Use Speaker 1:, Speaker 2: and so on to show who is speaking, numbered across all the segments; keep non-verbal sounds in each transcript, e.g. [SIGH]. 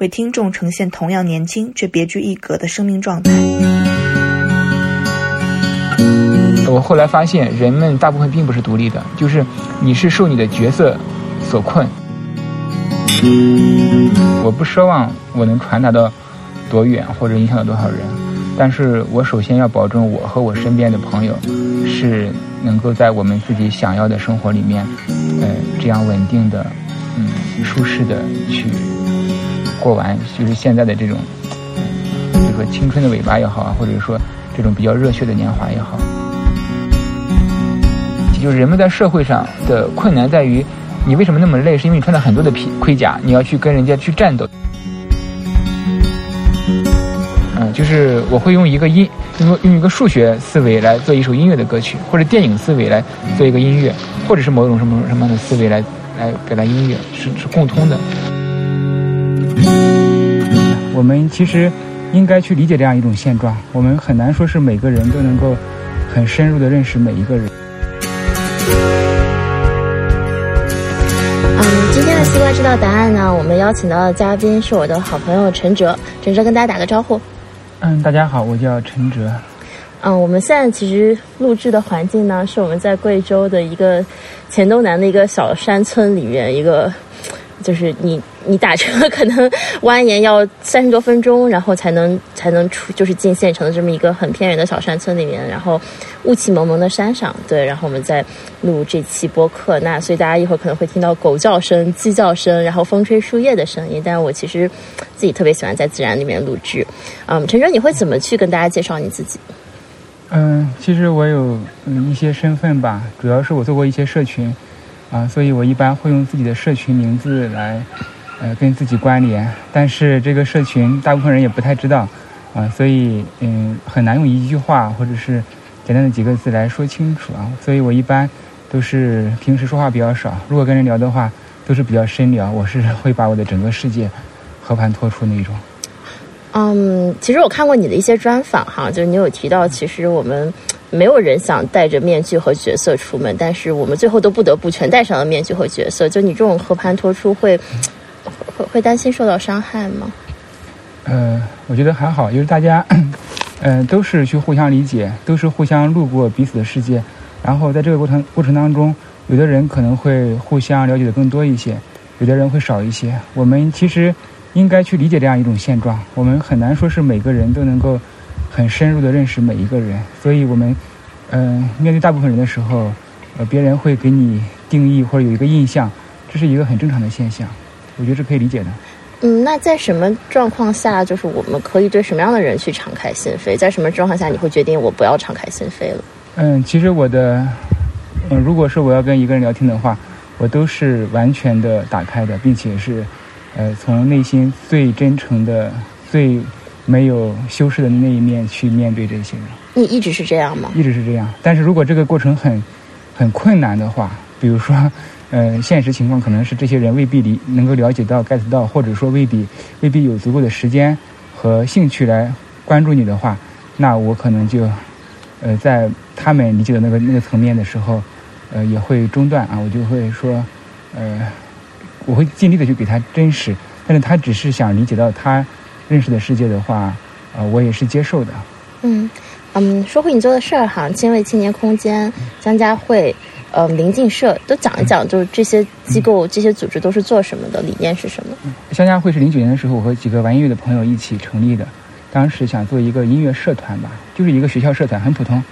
Speaker 1: 为听众呈现同样年轻却别具一格的生命状态。
Speaker 2: 我后来发现，人们大部分并不是独立的，就是你是受你的角色所困。我不奢望我能传达到多远或者影响到多少人，但是我首先要保证我和我身边的朋友是能够在我们自己想要的生活里面，呃，这样稳定的、嗯，舒适的去过完，就是现在的这种这个青春的尾巴也好啊，或者说这种比较热血的年华也好。就是人们在社会上的困难在于，你为什么那么累？是因为你穿了很多的皮盔甲，你要去跟人家去战斗。嗯，就是我会用一个音，用用一个数学思维来做一首音乐的歌曲，或者电影思维来做一个音乐，或者是某种什么什么样的思维来来表达音乐，是是共通的。我们其实应该去理解这样一种现状。我们很难说是每个人都能够很深入的认识每一个人。
Speaker 3: 嗯，今天的西瓜知道答案呢？我们邀请到的嘉宾是我的好朋友陈哲。陈哲跟大家打个招呼。
Speaker 2: 嗯，大家好，我叫陈哲。
Speaker 3: 嗯，我们现在其实录制的环境呢，是我们在贵州的一个黔东南的一个小山村里面一个。就是你，你打车可能蜿蜒要三十多分钟，然后才能 [LAUGHS] 才能出，就是进县城的这么一个很偏远的小山村里面，然后雾气蒙蒙的山上，对，然后我们在录这期播客，那所以大家一会儿可能会听到狗叫声、鸡叫声，然后风吹树叶的声音，但是我其实自己特别喜欢在自然里面录制。嗯，陈哲，你会怎么去跟大家介绍你自己？
Speaker 2: 嗯，其实我有嗯一些身份吧，主要是我做过一些社群。啊，所以我一般会用自己的社群名字来，呃，跟自己关联。但是这个社群大部分人也不太知道，啊，所以嗯，很难用一句话或者是简单的几个字来说清楚啊。所以我一般都是平时说话比较少，如果跟人聊的话，都是比较深聊。我是会把我的整个世界和盘托出那种。
Speaker 3: 嗯，其实我看过你的一些专访哈，就是你有提到，其实我们。没有人想戴着面具和角色出门，但是我们最后都不得不全戴上了面具和角色。就你这种和盘托出，会会会担心受到伤害吗？
Speaker 2: 呃，我觉得还好，就是大家，嗯，[CLEARS THROAT] 都是去互相理解，都是互相路过彼此的世界。然后在这个过程过程当中，有的人可能会互相了解的更多一些，有的人会少一些。我们其实应该去理解这样一种现状。我们很难说是每个人都能够。很深入的认识每一个人，所以我们，嗯，面对大部分人的时候，呃，别人会给你定义或者有一个印象，这是一个很正常的现象，我觉得是可以理解的。
Speaker 3: 嗯，那在什么状况下，就是我们可以对什么样的人去敞开心扉？在什么状况下，你会决定我不要敞开心扉了？
Speaker 2: 嗯，其实我的，嗯，如果是我要跟一个人聊天的话，我都是完全的打开的，并且是，呃，从内心最真诚的最。没有修饰的那一面去面对这些人，
Speaker 3: 你一直是这样吗？
Speaker 2: 一直是这样。但是如果这个过程很，很困难的话，比如说，呃，现实情况可能是这些人未必理能够了解到 get 到，或者说未必未必有足够的时间和兴趣来关注你的话，那我可能就，呃，在他们理解的那个那个层面的时候，呃，也会中断啊，我就会说，呃，我会尽力的去给他真实，但是他只是想理解到他。认识的世界的话，呃，我也是接受的。
Speaker 3: 嗯嗯，说回你做的事儿哈，亲卫青年空间、江家汇、呃，临近社，都讲一讲，就是这些机构、这些组织都是做什么的，理念是什么？
Speaker 2: 江家汇是零九年的时候，我和几个玩音乐的朋友一起成立的，当时想做一个音乐社团吧，就是一个学校社团，很普通。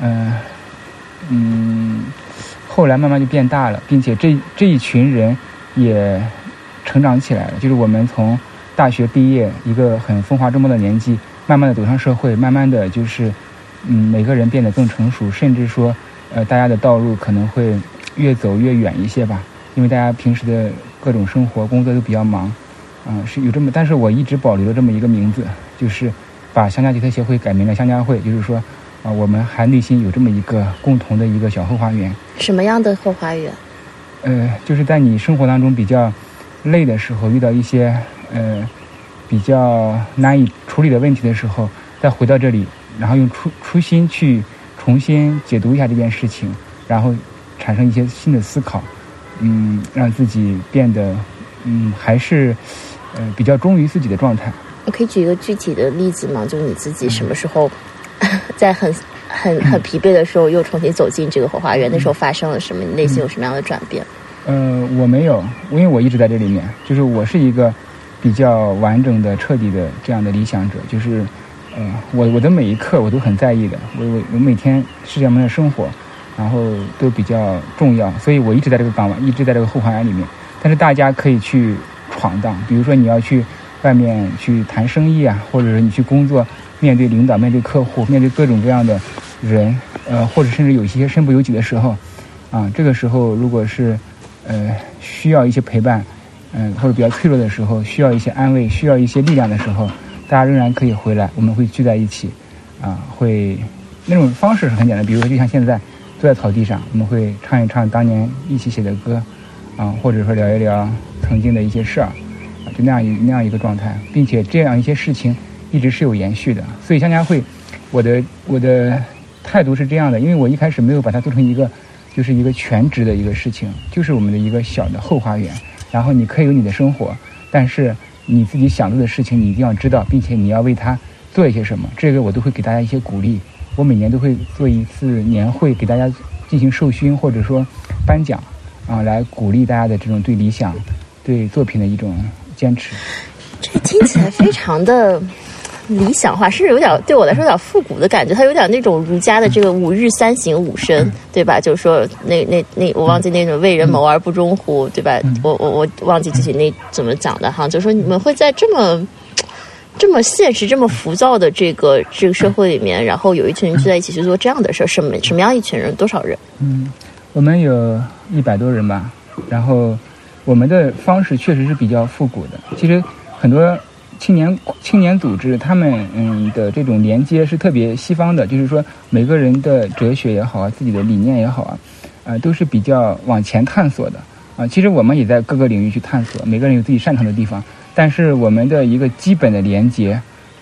Speaker 2: 嗯嗯，后来慢慢就变大了，并且这这一群人也成长起来了，就是我们从。大学毕业，一个很风华正茂的年纪，慢慢的走上社会，慢慢的就是，嗯，每个人变得更成熟，甚至说，呃，大家的道路可能会越走越远一些吧，因为大家平时的各种生活、工作都比较忙，嗯，是有这么，但是我一直保留了这么一个名字，就是把乡家吉他协会改名了乡家会，就是说，啊，我们还内心有这么一个共同的一个小后花园。
Speaker 3: 什么样的后花园？
Speaker 2: 呃，就是在你生活当中比较累的时候，遇到一些呃比较难以处理的问题的时候，再回到这里，然后用初初心去重新解读一下这件事情，然后产生一些新的思考，嗯，让自己变得嗯还是呃比较忠于自己的状态。
Speaker 3: 你可以举一个具体的例子吗？就是你自己什么时候在很很很疲惫的时候，又重新走进这个后花园？那时候发生了什么？你内心有什么样的转变？
Speaker 2: 呃，我没有，因为我一直在这里面。就是我是一个比较完整的、彻底的这样的理想者。就是，呃，我我的每一刻我都很在意的。我我我每天世界上的生活，然后都比较重要，所以我一直在这个港湾，一直在这个后花园里面。但是大家可以去闯荡，比如说你要去外面去谈生意啊，或者是你去工作，面对领导、面对客户、面对各种各样的人，呃，或者甚至有一些身不由己的时候，啊，这个时候如果是。呃，需要一些陪伴，嗯，或者比较脆弱的时候，需要一些安慰，需要一些力量的时候，大家仍然可以回来，我们会聚在一起，啊，会那种方式是很简单，比如说就像现在坐在草地上，我们会唱一唱当年一起写的歌，啊，或者说聊一聊曾经的一些事儿，啊，就那样一那样一个状态，并且这样一些事情一直是有延续的。所以香家会，我的我的态度是这样的，因为我一开始没有把它做成一个。就是一个全职的一个事情，就是我们的一个小的后花园。然后你可以有你的生活，但是你自己想做的事情，你一定要知道，并且你要为他做一些什么。这个我都会给大家一些鼓励。我每年都会做一次年会，给大家进行授勋或者说颁奖，啊，来鼓励大家的这种对理想、对作品的一种坚持。
Speaker 3: 这听起来非常的。理想化，甚至有点对我来说有点复古的感觉，它有点那种儒家的这个五日三省吾身，对吧？就是说那那那我忘记那种为人谋而不忠乎，对吧？我我我忘记具体那怎么讲的哈，就是说你们会在这么这么现实、这么浮躁的这个这个社会里面，然后有一群人聚在一起去做这样的事儿，什么什么样一群人？多少人？
Speaker 2: 嗯，我们有一百多人吧，然后我们的方式确实是比较复古的，其实很多。青年青年组织，他们嗯的这种连接是特别西方的，就是说每个人的哲学也好啊，自己的理念也好啊，啊都是比较往前探索的啊。其实我们也在各个领域去探索，每个人有自己擅长的地方，但是我们的一个基本的连接，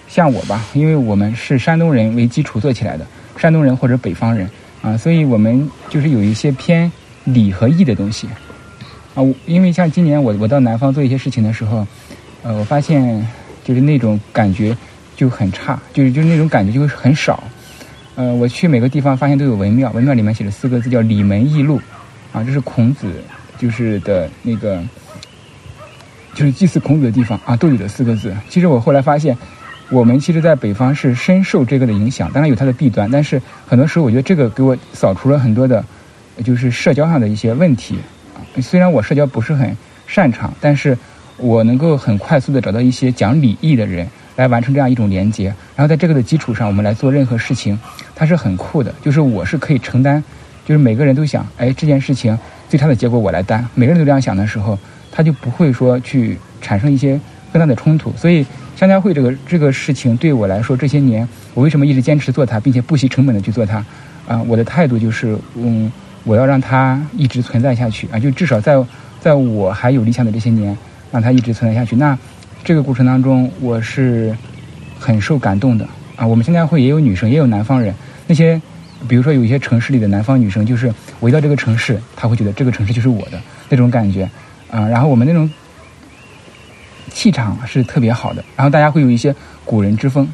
Speaker 2: 像我吧，因为我们是山东人为基础做起来的，山东人或者北方人啊，所以我们就是有一些偏理和义的东西啊。因为像今年我我到南方做一些事情的时候，呃，我发现。就是那种感觉就很差，就是就是那种感觉就会很少。呃，我去每个地方发现都有文庙，文庙里面写了四个字叫“里门义路”，啊，这是孔子就是的那个，就是祭祀孔子的地方啊，都有的四个字。其实我后来发现，我们其实在北方是深受这个的影响，当然有它的弊端，但是很多时候我觉得这个给我扫除了很多的，就是社交上的一些问题。虽然我社交不是很擅长，但是。我能够很快速的找到一些讲礼义的人来完成这样一种连接，然后在这个的基础上，我们来做任何事情，它是很酷的。就是我是可以承担，就是每个人都想，哎，这件事情最差的结果我来担。每个人都这样想的时候，他就不会说去产生一些更大的冲突。所以，香家会这个这个事情对我来说，这些年我为什么一直坚持做它，并且不惜成本的去做它？啊，我的态度就是，嗯，我要让它一直存在下去啊，就至少在在我还有理想的这些年。让它一直存在下去。那这个过程当中，我是很受感动的啊！我们现在会也有女生，也有南方人。那些比如说有一些城市里的南方女生，就是我一到这个城市，她会觉得这个城市就是我的那种感觉啊。然后我们那种气场是特别好的。然后大家会有一些古人之风。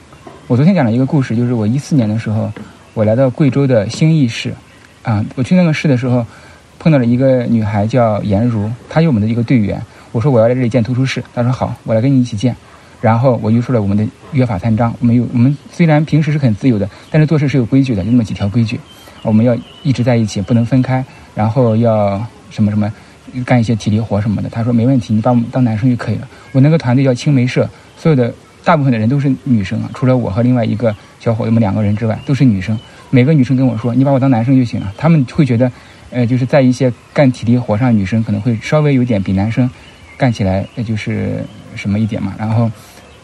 Speaker 2: 我昨天讲了一个故事，就是我一四年的时候，我来到贵州的兴义市啊。我去那个市的时候，碰到了一个女孩叫颜如，她是我们的一个队员。我说我要在这里建图书室，他说好，我来跟你一起建。然后我就说了我们的约法三章，我们有我们虽然平时是很自由的，但是做事是有规矩的，有那么几条规矩，我们要一直在一起，不能分开。然后要什么什么，干一些体力活什么的。他说没问题，你把我们当男生就可以了。我那个团队叫青梅社，所有的大部分的人都是女生啊，除了我和另外一个小伙子们两个人之外，都是女生。每个女生跟我说，你把我当男生就行了。他们会觉得，呃，就是在一些干体力活上，女生可能会稍微有点比男生。干起来，那就是什么一点嘛。然后，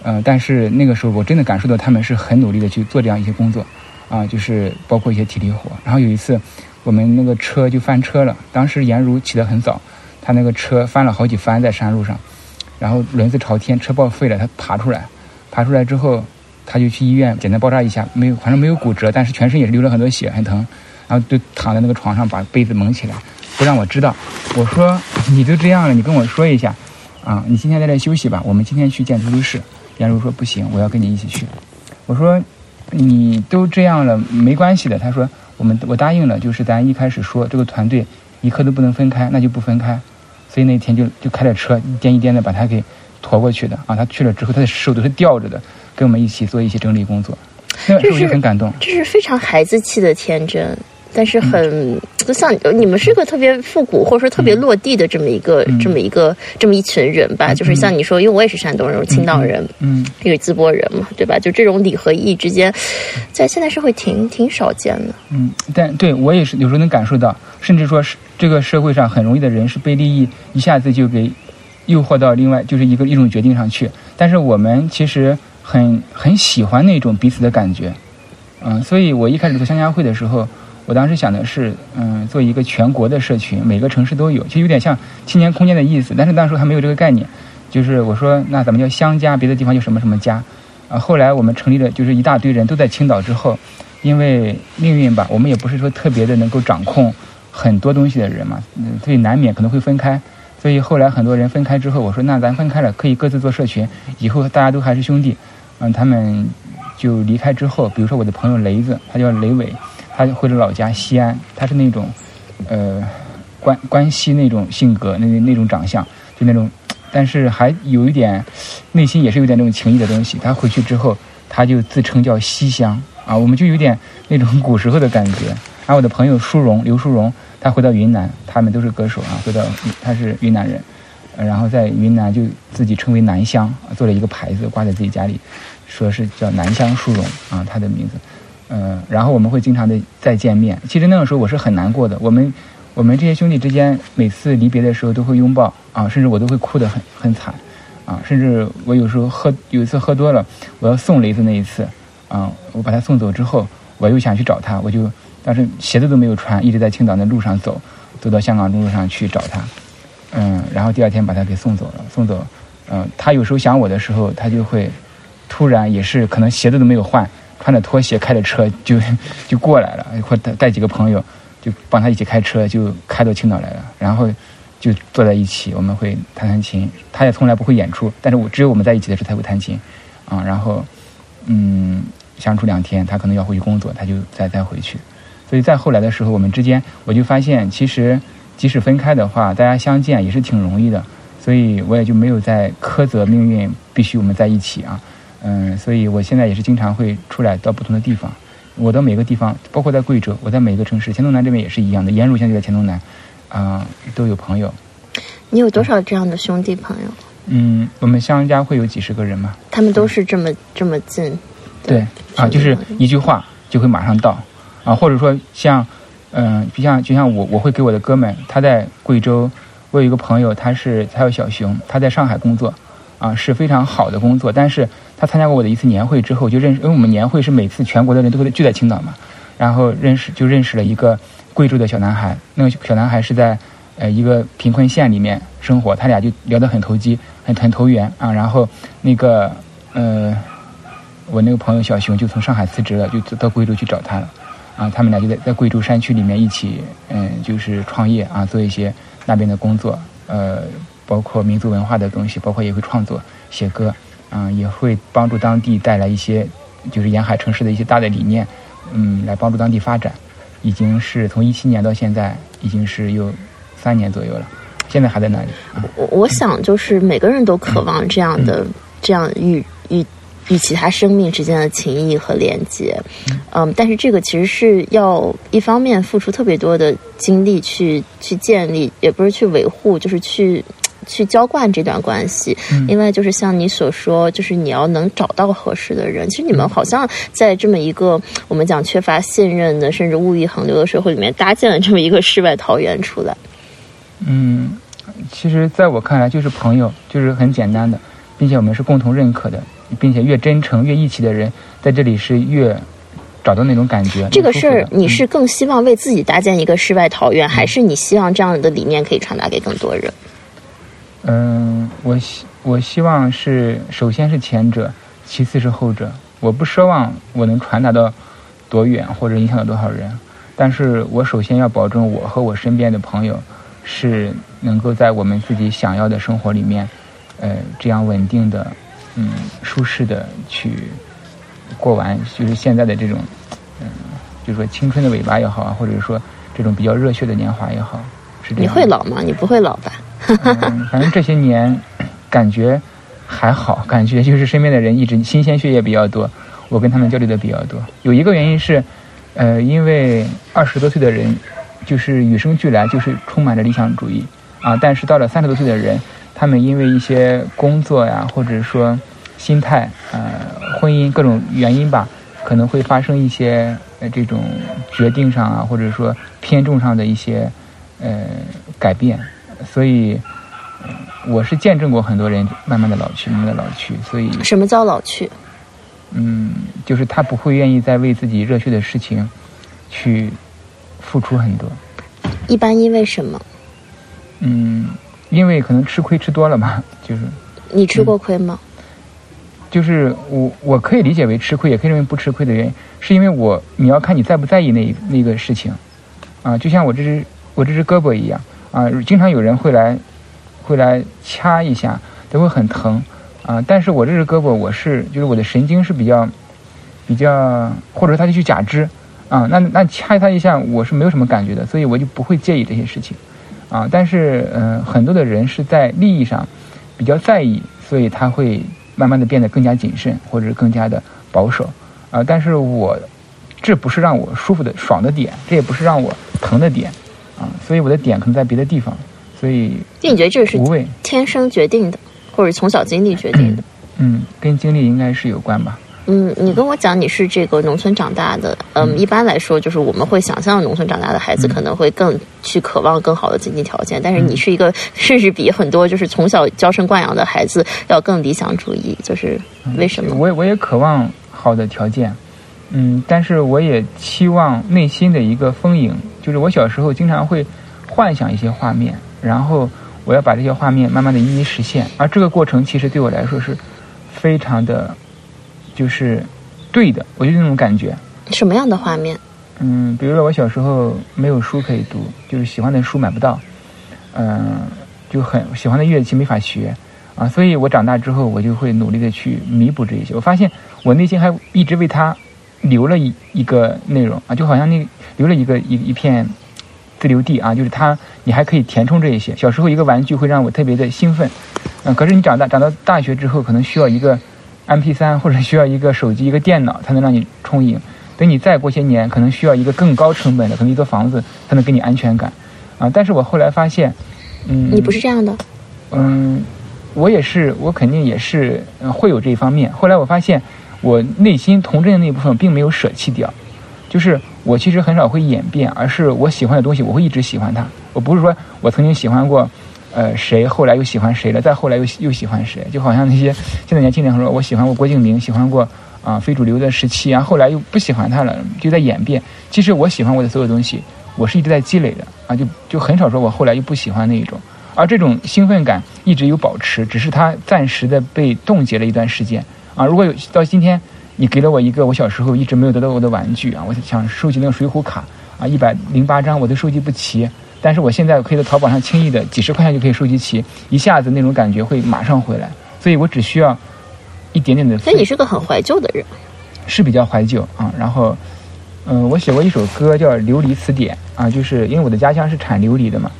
Speaker 2: 呃，但是那个时候我真的感受到他们是很努力的去做这样一些工作，啊，就是包括一些体力活。然后有一次，我们那个车就翻车了，当时颜如起得很早，他那个车翻了好几番在山路上，然后轮子朝天，车报废了，他爬出来，爬出来之后，他就去医院简单包扎一下，没有，反正没有骨折，但是全身也是流了很多血，很疼。然后就躺在那个床上，把被子蒙起来，不让我知道。我说：“你都这样了，你跟我说一下，啊，你今天在这休息吧。我们今天去见出租室。”颜如说：“不行，我要跟你一起去。”我说：“你都这样了，没关系的。”他说：“我们我答应了，就是咱一开始说这个团队一刻都不能分开，那就不分开。所以那天就就开着车一颠一颠的把他给驮过去的啊。他去了之后，他的手都是吊着的，跟我们一起做一些整理工作。那时候就很感动，
Speaker 3: 这是非常孩子气的天真。”但是很就像你们是个特别复古或者说特别落地的这么一个这么一个这么一群人吧，就是像你说，因为我也是山东人，青岛人，嗯，也是淄博人嘛，对吧？就这种礼和义之间，在现代社会挺挺少见的。
Speaker 2: 嗯，但对我也是有时候能感受到，甚至说是这个社会上很容易的人是被利益一下子就给诱惑到另外就是一个一种决定上去，但是我们其实很很喜欢那种彼此的感觉，嗯，所以我一开始做相家会的时候。我当时想的是，嗯，做一个全国的社群，每个城市都有，其实有点像青年空间的意思。但是那时候还没有这个概念，就是我说那咱们叫乡家，别的地方叫什么什么家。啊，后来我们成立了，就是一大堆人都在青岛之后，因为命运吧，我们也不是说特别的能够掌控很多东西的人嘛，所以难免可能会分开。所以后来很多人分开之后，我说那咱分开了，可以各自做社群，以后大家都还是兄弟。嗯，他们就离开之后，比如说我的朋友雷子，他叫雷伟。他回了老家西安，他是那种，呃，关关西那种性格，那那种长相，就那种，但是还有一点，内心也是有点那种情谊的东西。他回去之后，他就自称叫西乡啊，我们就有点那种古时候的感觉。然后我的朋友舒荣，刘舒荣，他回到云南，他们都是歌手啊，回到他是云南人，然后在云南就自己称为南乡，做了一个牌子挂在自己家里，说是叫南乡舒荣啊，他的名字。嗯，然后我们会经常的再见面。其实那个时候我是很难过的。我们，我们这些兄弟之间每次离别的时候都会拥抱啊，甚至我都会哭得很很惨，啊，甚至我有时候喝有一次喝多了，我要送雷子那一次，啊，我把他送走之后，我又想去找他，我就当时鞋子都没有穿，一直在青岛的路上走，走到香港路上去找他，嗯，然后第二天把他给送走了，送走，嗯，他有时候想我的时候，他就会突然也是可能鞋子都没有换。穿着拖鞋开着车就 [LAUGHS] 就过来了，或带带几个朋友，就帮他一起开车，就开到青岛来了。然后就坐在一起，我们会弹弹琴。他也从来不会演出，但是我只有我们在一起的时候才会弹琴啊。然后嗯，相处两天，他可能要回去工作，他就再再回去。所以再后来的时候，我们之间我就发现，其实即使分开的话，大家相见也是挺容易的。所以我也就没有再苛责命运必须我们在一起啊。嗯，所以我现在也是经常会出来到不同的地方。我到每个地方，包括在贵州，我在每个城市，黔东南这边也是一样的。颜如现在在黔东南，啊，都有朋友。
Speaker 3: 你有多少这样的兄弟朋友？
Speaker 2: 嗯，我们乡家会有几十个人嘛。
Speaker 3: 他们都是这么这么近。
Speaker 2: 对啊，就是一句话就会马上到啊，或者说像嗯，就像就像我我会给我的哥们，他在贵州，我有一个朋友，他是他有小熊，他在上海工作。啊，是非常好的工作，但是他参加过我的一次年会之后，就认识，因为我们年会是每次全国的人都会聚在青岛嘛，然后认识就认识了一个贵州的小男孩，那个小男孩是在呃一个贫困县里面生活，他俩就聊得很投机，很很投缘啊，然后那个呃我那个朋友小熊就从上海辞职了，就到贵州去找他了，啊，他们俩就在在贵州山区里面一起嗯就是创业啊，做一些那边的工作，呃。包括民族文化的东西，包括也会创作写歌，嗯，也会帮助当地带来一些，就是沿海城市的一些大的理念，嗯，来帮助当地发展。已经是从一七年到现在，已经是有三年左右了，现在还在那里。
Speaker 3: 我我想，就是每个人都渴望这样的，这样与与与其他生命之间的情谊和连接，嗯，但是这个其实是要一方面付出特别多的精力去去建立，也不是去维护，就是去。去浇灌这段关系，另外就是像你所说，就是你要能找到合适的人。其实你们好像在这么一个我们讲缺乏信任的，甚至物欲横流的社会里面，搭建了这么一个世外桃源出来。
Speaker 2: 嗯，其实在我看来，就是朋友，就是很简单的，并且我们是共同认可的，并且越真诚、越义气的人，在这里是越找到那种感觉。
Speaker 3: 这个事儿，你
Speaker 2: 嗯
Speaker 3: 是更希望为自己搭建一个世外桃源，还是你希望这样的理念可以传达给更多人？
Speaker 2: 嗯，我希我希望是首先是前者，其次是后者。我不奢望我能传达到多远或者影响到多少人，但是我首先要保证我和我身边的朋友是能够在我们自己想要的生活里面，呃，这样稳定的、嗯，舒适的去过完，就是现在的这种，嗯，就是说青春的尾巴也好啊，或者说这种比较热血的年华也好，
Speaker 3: 你。会老吗？你不会老吧？[LAUGHS]
Speaker 2: 嗯，反正这些年感觉还好，感觉就是身边的人一直新鲜血液比较多，我跟他们交流的比较多。有一个原因是，呃，因为二十多岁的人就是与生俱来就是充满着理想主义啊，但是到了三十多岁的人，他们因为一些工作呀，或者说心态、呃婚姻各种原因吧，可能会发生一些呃这种决定上啊，或者说偏重上的一些呃改变。所以，呃我是见证过很多人慢慢的老去，慢慢的老去，所以，
Speaker 3: 什么叫老去？
Speaker 2: 嗯，就是他不会愿意再为自己热血的事情去付出很多，
Speaker 3: 一般因为什么？
Speaker 2: 嗯，因为可能吃亏吃多了嘛，就是
Speaker 3: 你吃过亏吗？
Speaker 2: 就是我我可以理解为吃亏，也可以认为不吃亏的原因，是因为我你要看你在不在意那那个事情，啊，就像我这只我这只胳膊一样啊，经常有人会来会来掐一下，都会很疼啊，但是我这只胳膊我是就是我的神经是比较比较，或者说它就去假肢啊，那那掐他一下我是没有什么感觉的，所以我就不会介意这些事情啊，但是嗯、很多的人是在利益上比较在意，所以他会慢慢的变得更加谨慎，或者是更加的保守啊。但是我这不是让我舒服的爽的点，这也不是让我疼的点啊，所以我的点可能在别的地方，所以
Speaker 3: 就你觉得这是天生决定的，或者从小经历决定的？
Speaker 2: 嗯，跟经历应该是有关吧。
Speaker 3: 嗯，你跟我讲你是这个农村长大的，嗯，一般来说就是我们会想象农村长大的孩子可能会更去渴望更好的经济条件，但是你是一个甚至比很多就是从小娇生惯养的孩子要更理想主义，就是为什么？
Speaker 2: 我也我也渴望好的条件，嗯，但是我也期望内心的一个丰盈，就是我小时候经常会幻想一些画面，然后我要把这些画面慢慢的一一实现，而这个过程其实对我来说是非常的，就是对的，我就那种感觉。
Speaker 3: 什么样的画面？
Speaker 2: 嗯，比如说我小时候没有书可以读，就是喜欢的书买不到，嗯、就很喜欢的乐器没法学啊，所以我长大之后，我就会努力的去弥补这一些。我发现我内心还一直为它留了一一个内容啊，就好像那留了一个一一片自留地啊，就是它你还可以填充这一些。小时候一个玩具会让我特别的兴奋，嗯、可是你长大长到大学之后，可能需要一个 M P 三或者需要一个手机、一个电脑才能让你充盈。等你再过些年，可能需要一个更高成本的，可能一座房子才能给你安全感，啊！但是我后来发现，嗯，
Speaker 3: 你不是这样的，
Speaker 2: 嗯，我也是，我肯定也是、呃、会有这一方面。后来我发现，我内心童真的那部分并没有舍弃掉，就是我其实很少会演变，而是我喜欢的东西，我会一直喜欢它。我不是说我曾经喜欢过，呃，谁，后来又喜欢谁了，再后来又又喜欢谁，就好像那些现在年轻人说，我喜欢过郭敬明，喜欢过啊、非主流的时期然，后后来又不喜欢他了，就在演变。其实我喜欢我的所有东西，我是一直在积累的啊，就就很少说我后来又不喜欢那一种。而这种兴奋感一直有保持，只是它暂时的被冻结了一段时间啊。如果有到今天，你给了我一个我小时候一直没有得到过的玩具啊，我想收集那个水浒卡啊，一百零八张我都收集不齐，但是我现在可以在淘宝上轻易的几十块钱就可以收集齐，一下子那种感觉会马上回来，所以我只需要一点点的费。
Speaker 3: 所以你是个很怀旧的人。
Speaker 2: 是比较怀旧啊。然后，嗯、我写过一首歌叫《琉璃词典》啊，就是因为我的家乡是产琉璃的嘛，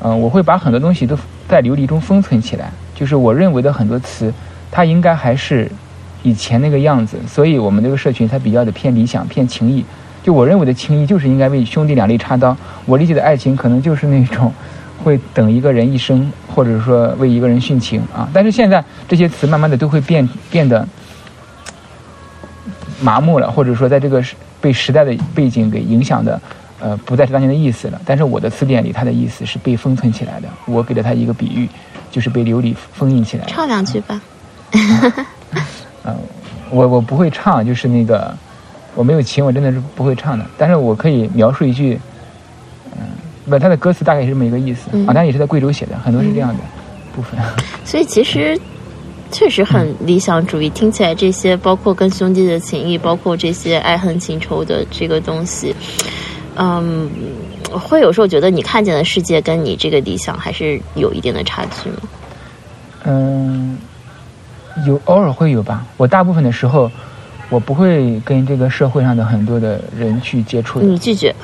Speaker 2: 嗯、我会把很多东西都在琉璃中封存起来，就是我认为的很多词，它应该还是以前那个样子，所以我们这个社群才比较的偏理想、偏情谊。就我认为的情谊，就是应该为兄弟两肋插刀。我理解的爱情，可能就是那种会等一个人一生，或者说为一个人殉情啊。但是现在这些词慢慢的都会变变得麻木了，或者说在这个被时代的背景给影响的，呃，不再是当年的意思了。但是我的词典里，它的意思是被封存起来的。我给了它一个比喻，就是被琉璃封印起来。
Speaker 3: 唱两句吧。[LAUGHS]
Speaker 2: 嗯，我我不会唱，就是那个我没有琴，我真的是不会唱的。但是我可以描述一句，嗯，不，他的歌词大概是这么一个意思啊，但也是在贵州写的，很多是这样的部分。[LAUGHS]
Speaker 3: 所以其实确实很理想主义，听起来这些包括跟兄弟的情谊，包括这些爱恨情仇的这个东西，嗯，会有时候觉得你看见的世界跟你这个理想还是有一定的差距吗？
Speaker 2: 嗯。有偶尔会有吧，我大部分的时候，我不会跟这个社会上的很多的人去接触的。
Speaker 3: 你拒绝？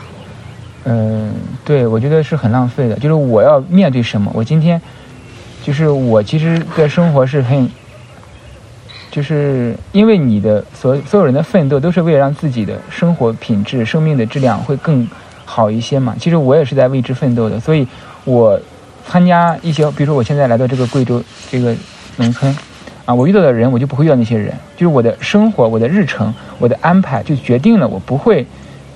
Speaker 2: 嗯，对，我觉得是很浪费的。就是我要面对什么？我今天，就是我其实，在生活是很，就是因为你的所所有人的奋斗都是为了让自己的生活品质、生命的质量会更好一些嘛。其实我也是在为之奋斗的，所以我参加一些，比如说我现在来到这个贵州这个农村。啊，我遇到的人，我就不会遇到那些人。就是我的生活，我的日程，我的安排，就决定了我不会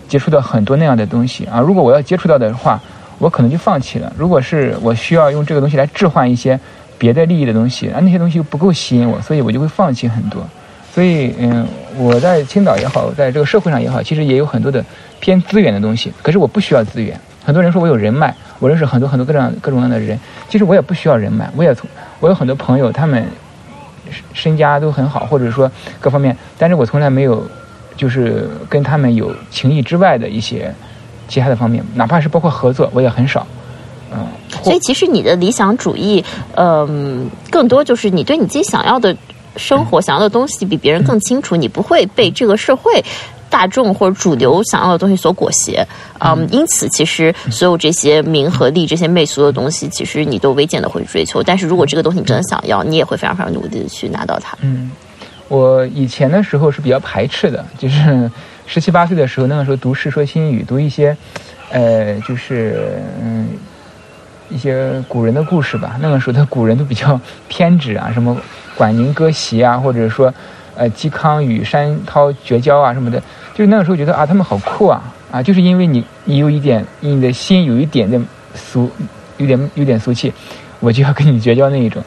Speaker 2: 接触到很多那样的东西啊。如果我要接触到的话，我可能就放弃了。如果是我需要用这个东西来置换一些别的利益的东西，啊，那些东西又不够吸引我，所以我就会放弃很多。所以，嗯，我在青岛也好，在这个社会上也好，其实也有很多的偏资源的东西。可是我不需要资源。很多人说我有人脉，我认识很多很多各种各种各样的人。其实我也不需要人脉，我也从我有很多朋友，他们。身家都很好，或者说各方面，但是我从来没有，就是跟他们有情谊之外的一些其他的方面，哪怕是包括合作，我也很少。嗯，
Speaker 3: 所以其实你的理想主义，嗯，更多就是你对你自己想要的生活、想要的东西比别人更清楚，你不会被这个社会。大众或者主流想要的东西所裹挟，嗯，因此其实所有这些名和利、这些媚俗的东西，其实你都未见得会追求。但是如果这个东西你真的想要，你也会非常非常努力的去拿到它。
Speaker 2: 嗯，我以前的时候是比较排斥的，就是十七八岁的时候，那个时候读《世说新语》，读一些，呃，就是嗯一些古人的故事吧。那个时候的古人都比较偏执啊，什么管宁割席啊，或者说。呃，嵇康与山涛绝交啊什么的，就是那个时候觉得啊，他们好酷啊啊！就是因为你你有一点，你的心有一点点俗，有点有点俗气，我就要跟你绝交那一种。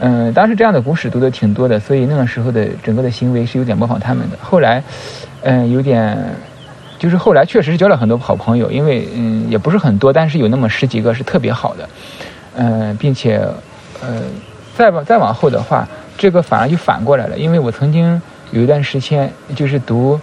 Speaker 2: 嗯，当时这样的古史读的挺多的，所以那个时候的整个的行为是有点模仿他们的。后来，嗯，有点，就是后来确实是交了很多好朋友，因为嗯也不是很多，但是有那么十几个是特别好的。嗯，并且呃，再往再往后的话。这个反而就反过来了，因为我曾经有一段时间就是读，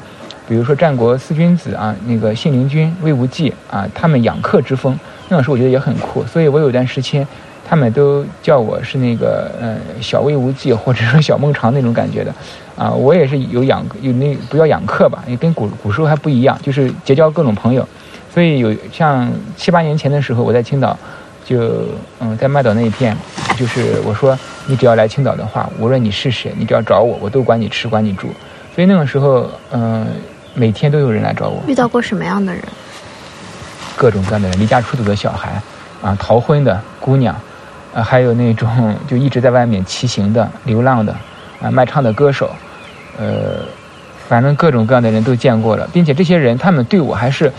Speaker 2: 比如说战国四君子啊，那个信陵君、魏无忌啊，他们养客之风，那个时候我觉得也很酷，所以我有段时间，他们都叫我是那个呃小魏无忌或者说小孟尝那种感觉的，啊，我也是有养有那不叫养客吧，也跟古古时候还不一样，就是结交各种朋友，所以有像七八年前的时候，我在青岛。就嗯，在麦岛那一片，就是我说你只要来青岛的话，无论你是谁，你只要找我，我都管你吃，管你住。所以那个时候，嗯，每天都有人来找我。
Speaker 3: 遇到过什么样的人？
Speaker 2: 各种各样的人，离家出走的小孩，啊，逃婚的姑娘，啊，还有那种就一直在外面骑行的流浪的，啊，卖唱的歌手，呃，反正各种各样的人都见过了，并且这些人他们对我还是。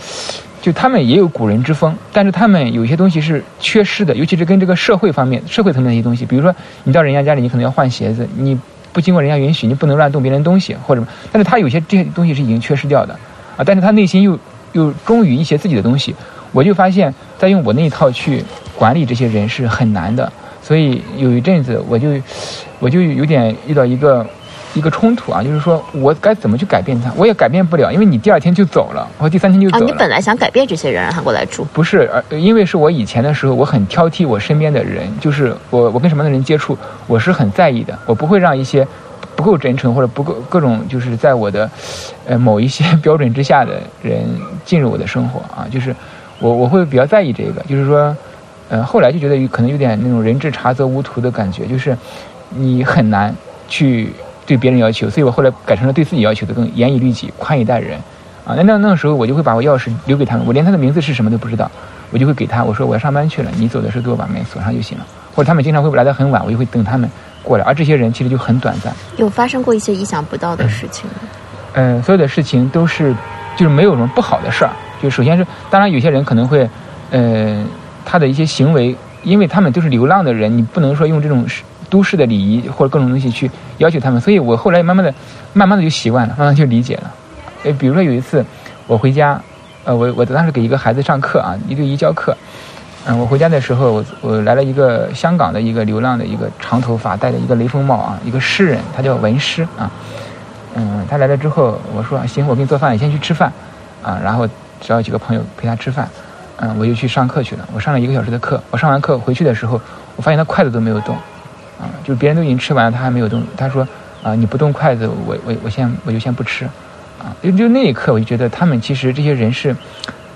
Speaker 2: 就他们也有古人之风，但是他们有些东西是缺失的，尤其是跟这个社会方面、社会层面的一些东西。比如说，你到人家家里，你可能要换鞋子，你不经过人家允许，你不能乱动别人东西，或者，但是他有些这些东西是已经缺失掉的，啊，但是他内心又又忠于一些自己的东西。我就发现，在用我那一套去管理这些人是很难的，所以有一阵子，我就我就有点遇到一个。一个冲突啊，就是说我该怎么去改变他，我也改变不了，因为你第二天就走了，或第三天就走了。
Speaker 3: 你本来想改变这些人，让他过来住。
Speaker 2: 不是，而，因为是我以前的时候，我很挑剔我身边的人，就是我我跟什么样的人接触，我是很在意的，我不会让一些不够真诚或者不够各种就是在我的呃某一些 [LAUGHS] 标准之下的人进入我的生活啊，就是我我会比较在意这个，就是说，呃，后来就觉得可能有点那种人至察则无徒的感觉，就是你很难去。对别人要求，所以我后来改成了对自己要求的更严以律己、宽以待人，啊，那那那个时候我就会把我钥匙留给他们，我连他的名字是什么都不知道，我就会给他，我说我要上班去了，你走的时候给我把门锁上就行了。或者他们经常会来的很晚，我就会等他们过来，而这些人其实就很短暂。
Speaker 3: 有发生过一些意想不到的事情吗？
Speaker 2: 嗯，所有的事情都是就是没有什么不好的事儿，就首先是当然有些人可能会，呃，他的一些行为，因为他们都是流浪的人，你不能说用这种都市的礼仪或者各种东西去要求他们，所以我后来慢慢的、慢慢的就习惯了，慢慢就理解了。哎，比如说有一次我回家，呃，我我当时给一个孩子上课啊，一对一教课，嗯，我回家的时候，我我来了一个香港的一个流浪的一个长头发戴着一个雷锋帽啊，一个诗人，他叫文诗啊，嗯，他来了之后，我说行，我给你做饭，你先去吃饭，啊，然后找几个朋友陪他吃饭，嗯，我就去上课去了，我上了一个小时的课，我上完课回去的时候，我发现他筷子都没有动，啊，就别人都已经吃完了，他还没有动，他说啊，你不动筷子，我我我先我就先不吃。啊，就就那一刻，我就觉得他们其实这些人是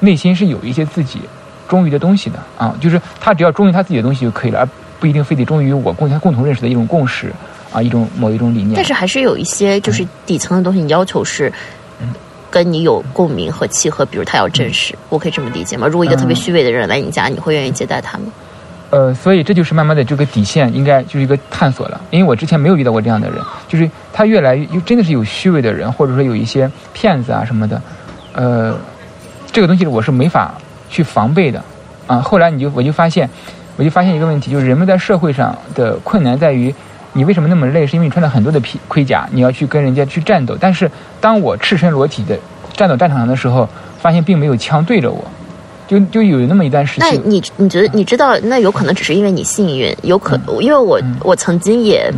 Speaker 2: 内心是有一些自己忠于的东西的啊，就是他只要忠于他自己的东西就可以了，而不一定非得忠于我共他共同认识的一种共识啊，一种某一种理念。
Speaker 3: 但是还是有一些就是底层的东西，你要求是嗯跟你有共鸣和契合，比如他要真实，我可以这么理解吗？如果一个特别虚伪的人来你家，你会愿意接待他吗？
Speaker 2: 呃，所以这就是慢慢的这个底线应该就是一个探索了，因为我之前没有遇到过这样的人，就是他越来越真的是有虚伪的人，或者说有一些骗子啊什么的，呃，这个东西我是没法去防备的，啊，后来你就我就发现，我就发现一个问题，就是人们在社会上的困难在于，你为什么那么累？是因为你穿了很多的皮盔甲，你要去跟人家去战斗，但是当我赤身裸体的战斗战场上的时候，发现并没有枪对着我。就就有那么一段时
Speaker 3: 间，那你你觉得你知道，那有可能只是因为你幸运，有可因为我我曾经也，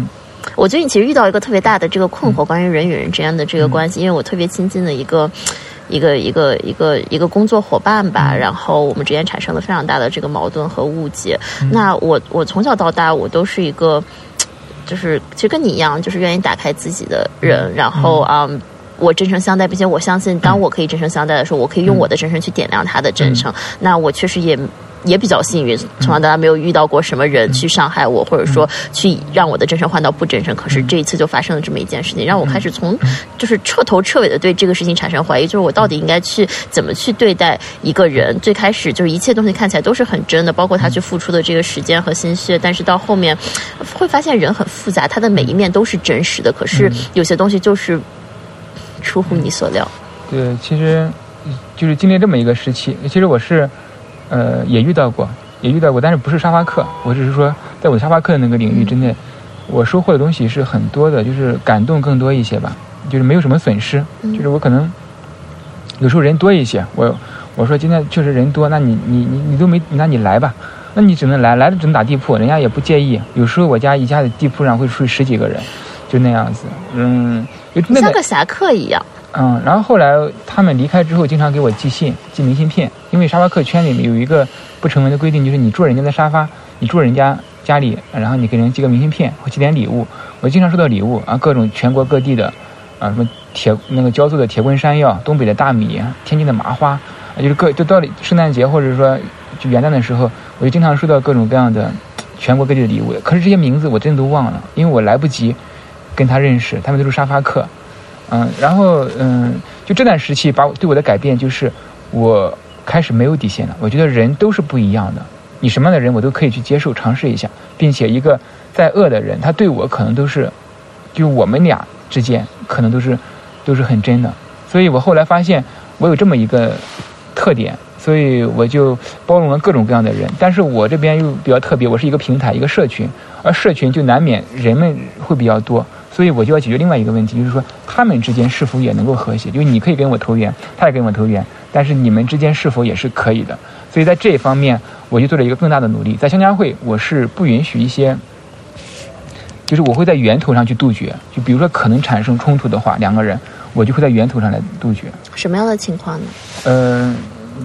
Speaker 3: 我最近其实遇到一个特别大的这个困惑，关于人与人之间的这个关系，因为我特别亲近的一个一个一个一个一个工作伙伴吧，然后我们之间产生了非常大的这个矛盾和误解。那我我从小到大我都是一个，就是其实跟你一样，就是愿意打开自己的人，然后啊。我真诚相待，并且我相信，当我可以真诚相待的时候，我可以用我的真诚去点亮他的真诚。那我确实也也比较幸运，从小到大没有遇到过什么人去伤害我，或者说去让我的真诚换到不真诚。可是这一次就发生了这么一件事情，让我开始从就是彻头彻尾的对这个事情产生怀疑，就是我到底应该去怎么去对待一个人？最开始就是一切东西看起来都是很真的，包括他去付出的这个时间和心血，但是到后面会发现人很复杂，他的每一面都是真实的，可是有些东西就是。出乎你所料，
Speaker 2: 对，其实就是经历这么一个时期。其实我是，呃，也遇到过，也遇到过，但是不是沙发客。我只是说，在我的沙发客的那个领域之内，我收获的东西是很多的，就是感动更多一些吧，就是没有什么损失。就是我可能有时候人多一些，我我说今天确实人多，那你你你你都没，那你来吧，那你只能来，来了只能打地铺，人家也不介意。有时候我家一下子地铺上会睡十几个人，就那样子，嗯。
Speaker 3: 像个侠客一样。
Speaker 2: 嗯，然后后来他们离开之后，经常给我寄信、寄明信片。因为沙发客圈里面有一个不成文的规定，就是你住人家的沙发，你住人家家里，然后你给人寄个明信片或寄点礼物。我经常收到礼物啊，各种全国各地的，啊什么铁那个焦作的铁棍山药、东北的大米、天津的麻花，啊就是各就到圣诞节或者说就元旦的时候，我就经常收到各种各样的全国各地的礼物。可是这些名字我真的都忘了，因为我来不及。跟他认识，他们都是沙发客，嗯，然后嗯，就这段时期把我对我的改变就是，我开始没有底线了。我觉得人都是不一样的，你什么样的人我都可以去接受尝试一下，并且一个再恶的人，他对我可能都是，就我们俩之间可能都是都是很真的。所以我后来发现我有这么一个特点，所以我就包容了各种各样的人。但是我这边又比较特别，我是一个平台，一个社群，而社群就难免人们会比较多。所以我就要解决另外一个问题，就是说他们之间是否也能够和谐？就是你可以跟我投缘，他也跟我投缘，但是你们之间是否也是可以的？所以在这一方面，我就做了一个更大的努力。在香家会，我是不允许一些，就是我会在源头上去杜绝。就比如说可能产生冲突的话，两个人，我就会在源头上来杜绝。
Speaker 3: 什么样的情况呢？
Speaker 2: 嗯，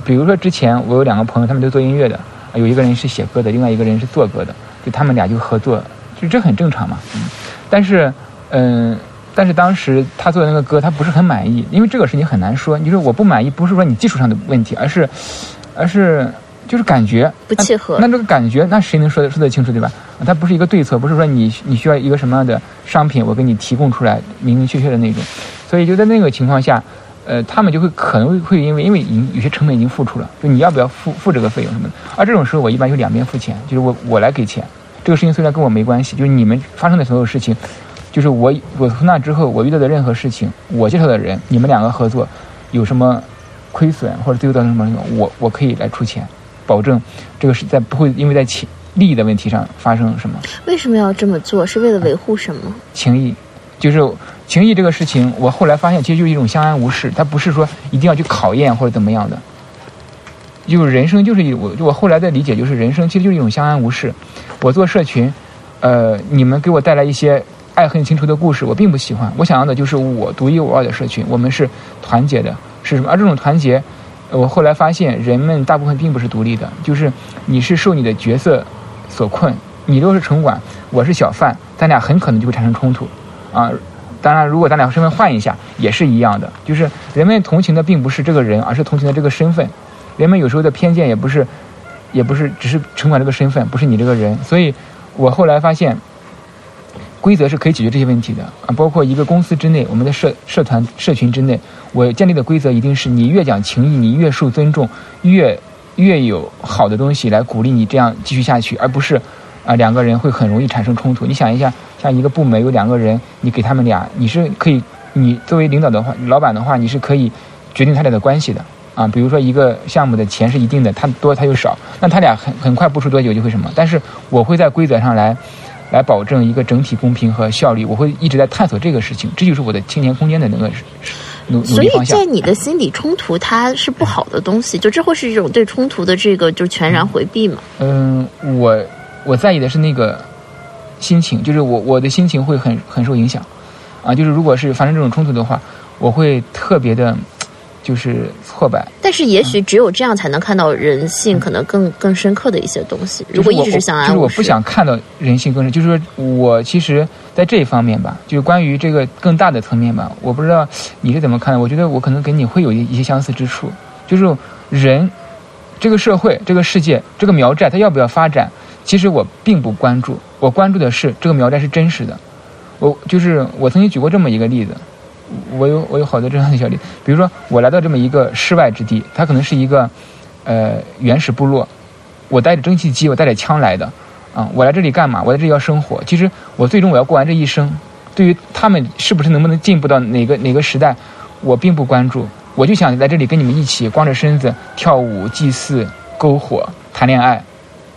Speaker 2: 比如说之前我有两个朋友，他们都做音乐的，有一个人是写歌的，另外一个人是做歌的，就他们俩就合作，就这很正常嘛。嗯，但是。嗯，但是当时他做的那个歌，他不是很满意，因为这个事情很难说。你说我不满意，不是说你技术上的问题，而是，而是就是感觉
Speaker 3: 不契合。
Speaker 2: 那这个感觉，那谁能说说得清楚，对吧？它不是一个对策，不是说你你需要一个什么样的商品，我给你提供出来明明确确的那种。所以就在那个情况下，呃，他们就会可能会因为因为已经有些成本已经付出了，就你要不要付付这个费用什么的。而这种时候，我一般就两边付钱，就是我我来给钱。这个事情虽然跟我没关系，就是你们发生的所有事情。就是我，我从那之后，我遇到的任何事情，我介绍的人，你们两个合作，有什么亏损或者最后造成什么，我我可以来出钱，保证这个是在不会因为在钱利益的问题上发生什么。
Speaker 3: 为什么要这么做？是为了维护什么？
Speaker 2: 情谊，就是情谊这个事情，我后来发现其实就是一种相安无事，它不是说一定要去考验或者怎么样的。就是人生就是一我我后来的理解就是人生其实就是一种相安无事。我做社群，呃，你们给我带来一些爱恨情仇的故事，我并不喜欢。我想要的就是我独一无二的社群，我们是团结的，是什么？而这种团结，我后来发现人们大部分并不是独立的，就是你是受你的角色所困。你都是城管，我是小贩，咱俩很可能就会产生冲突，啊，当然如果咱俩身份换一下也是一样的，就是人们同情的并不是这个人，而是同情的这个身份。人们有时候的偏见也不是，也不是只是城管这个身份，不是你这个人。所以，我后来发现，规则是可以解决这些问题的啊。包括一个公司之内，我们的社社团社群之内，我建立的规则一定是：你越讲情义，你越受尊重，越越有好的东西来鼓励你这样继续下去，而不是啊两个人会很容易产生冲突。你想一下，像一个部门有两个人，你给他们俩，你是可以，你作为领导的话，老板的话，你是可以决定他俩的关系的。啊，比如说一个项目的钱是一定的，他多他又少，那他俩很很快不出多久就会什么？但是我会在规则上来，来保证一个整体公平和效率。我会一直在探索这个事情，这就是我的青年空间的那个努努力方
Speaker 3: 向。所以在你的心理冲突，它是不好的东西，就这会是一种对冲突的这个就全然回避嘛？
Speaker 2: 嗯，我我在意的是那个心情，就是我我的心情会很很受影响，啊，就是如果是发生这种冲突的话，我会特别的。就是挫败，
Speaker 3: 但是也许只有这样才能看到人性可能更更深刻的一些东西。如果一直是相安无
Speaker 2: 事，就是我不想看到人性更深。就是说我其实在这一方面吧，就是关于这个更大的层面吧，我不知道你是怎么看的。我觉得我可能跟你会有一一些相似之处。就是人，这个社会，这个世界，这个苗寨，它要不要发展？其实我并不关注，我关注的是这个苗寨是真实的。我就是我曾经举过这么一个例子。我有我有好多这样的小例，比如说我来到这么一个世外之地，它可能是一个呃原始部落，我带着蒸汽机，我带着枪来的，啊，我来这里干嘛？我在这里要生活。其实我最终我要过完这一生，对于他们是不是能不能进步到哪个哪个时代，我并不关注。我就想在这里跟你们一起光着身子跳舞、祭祀、篝火、谈恋爱、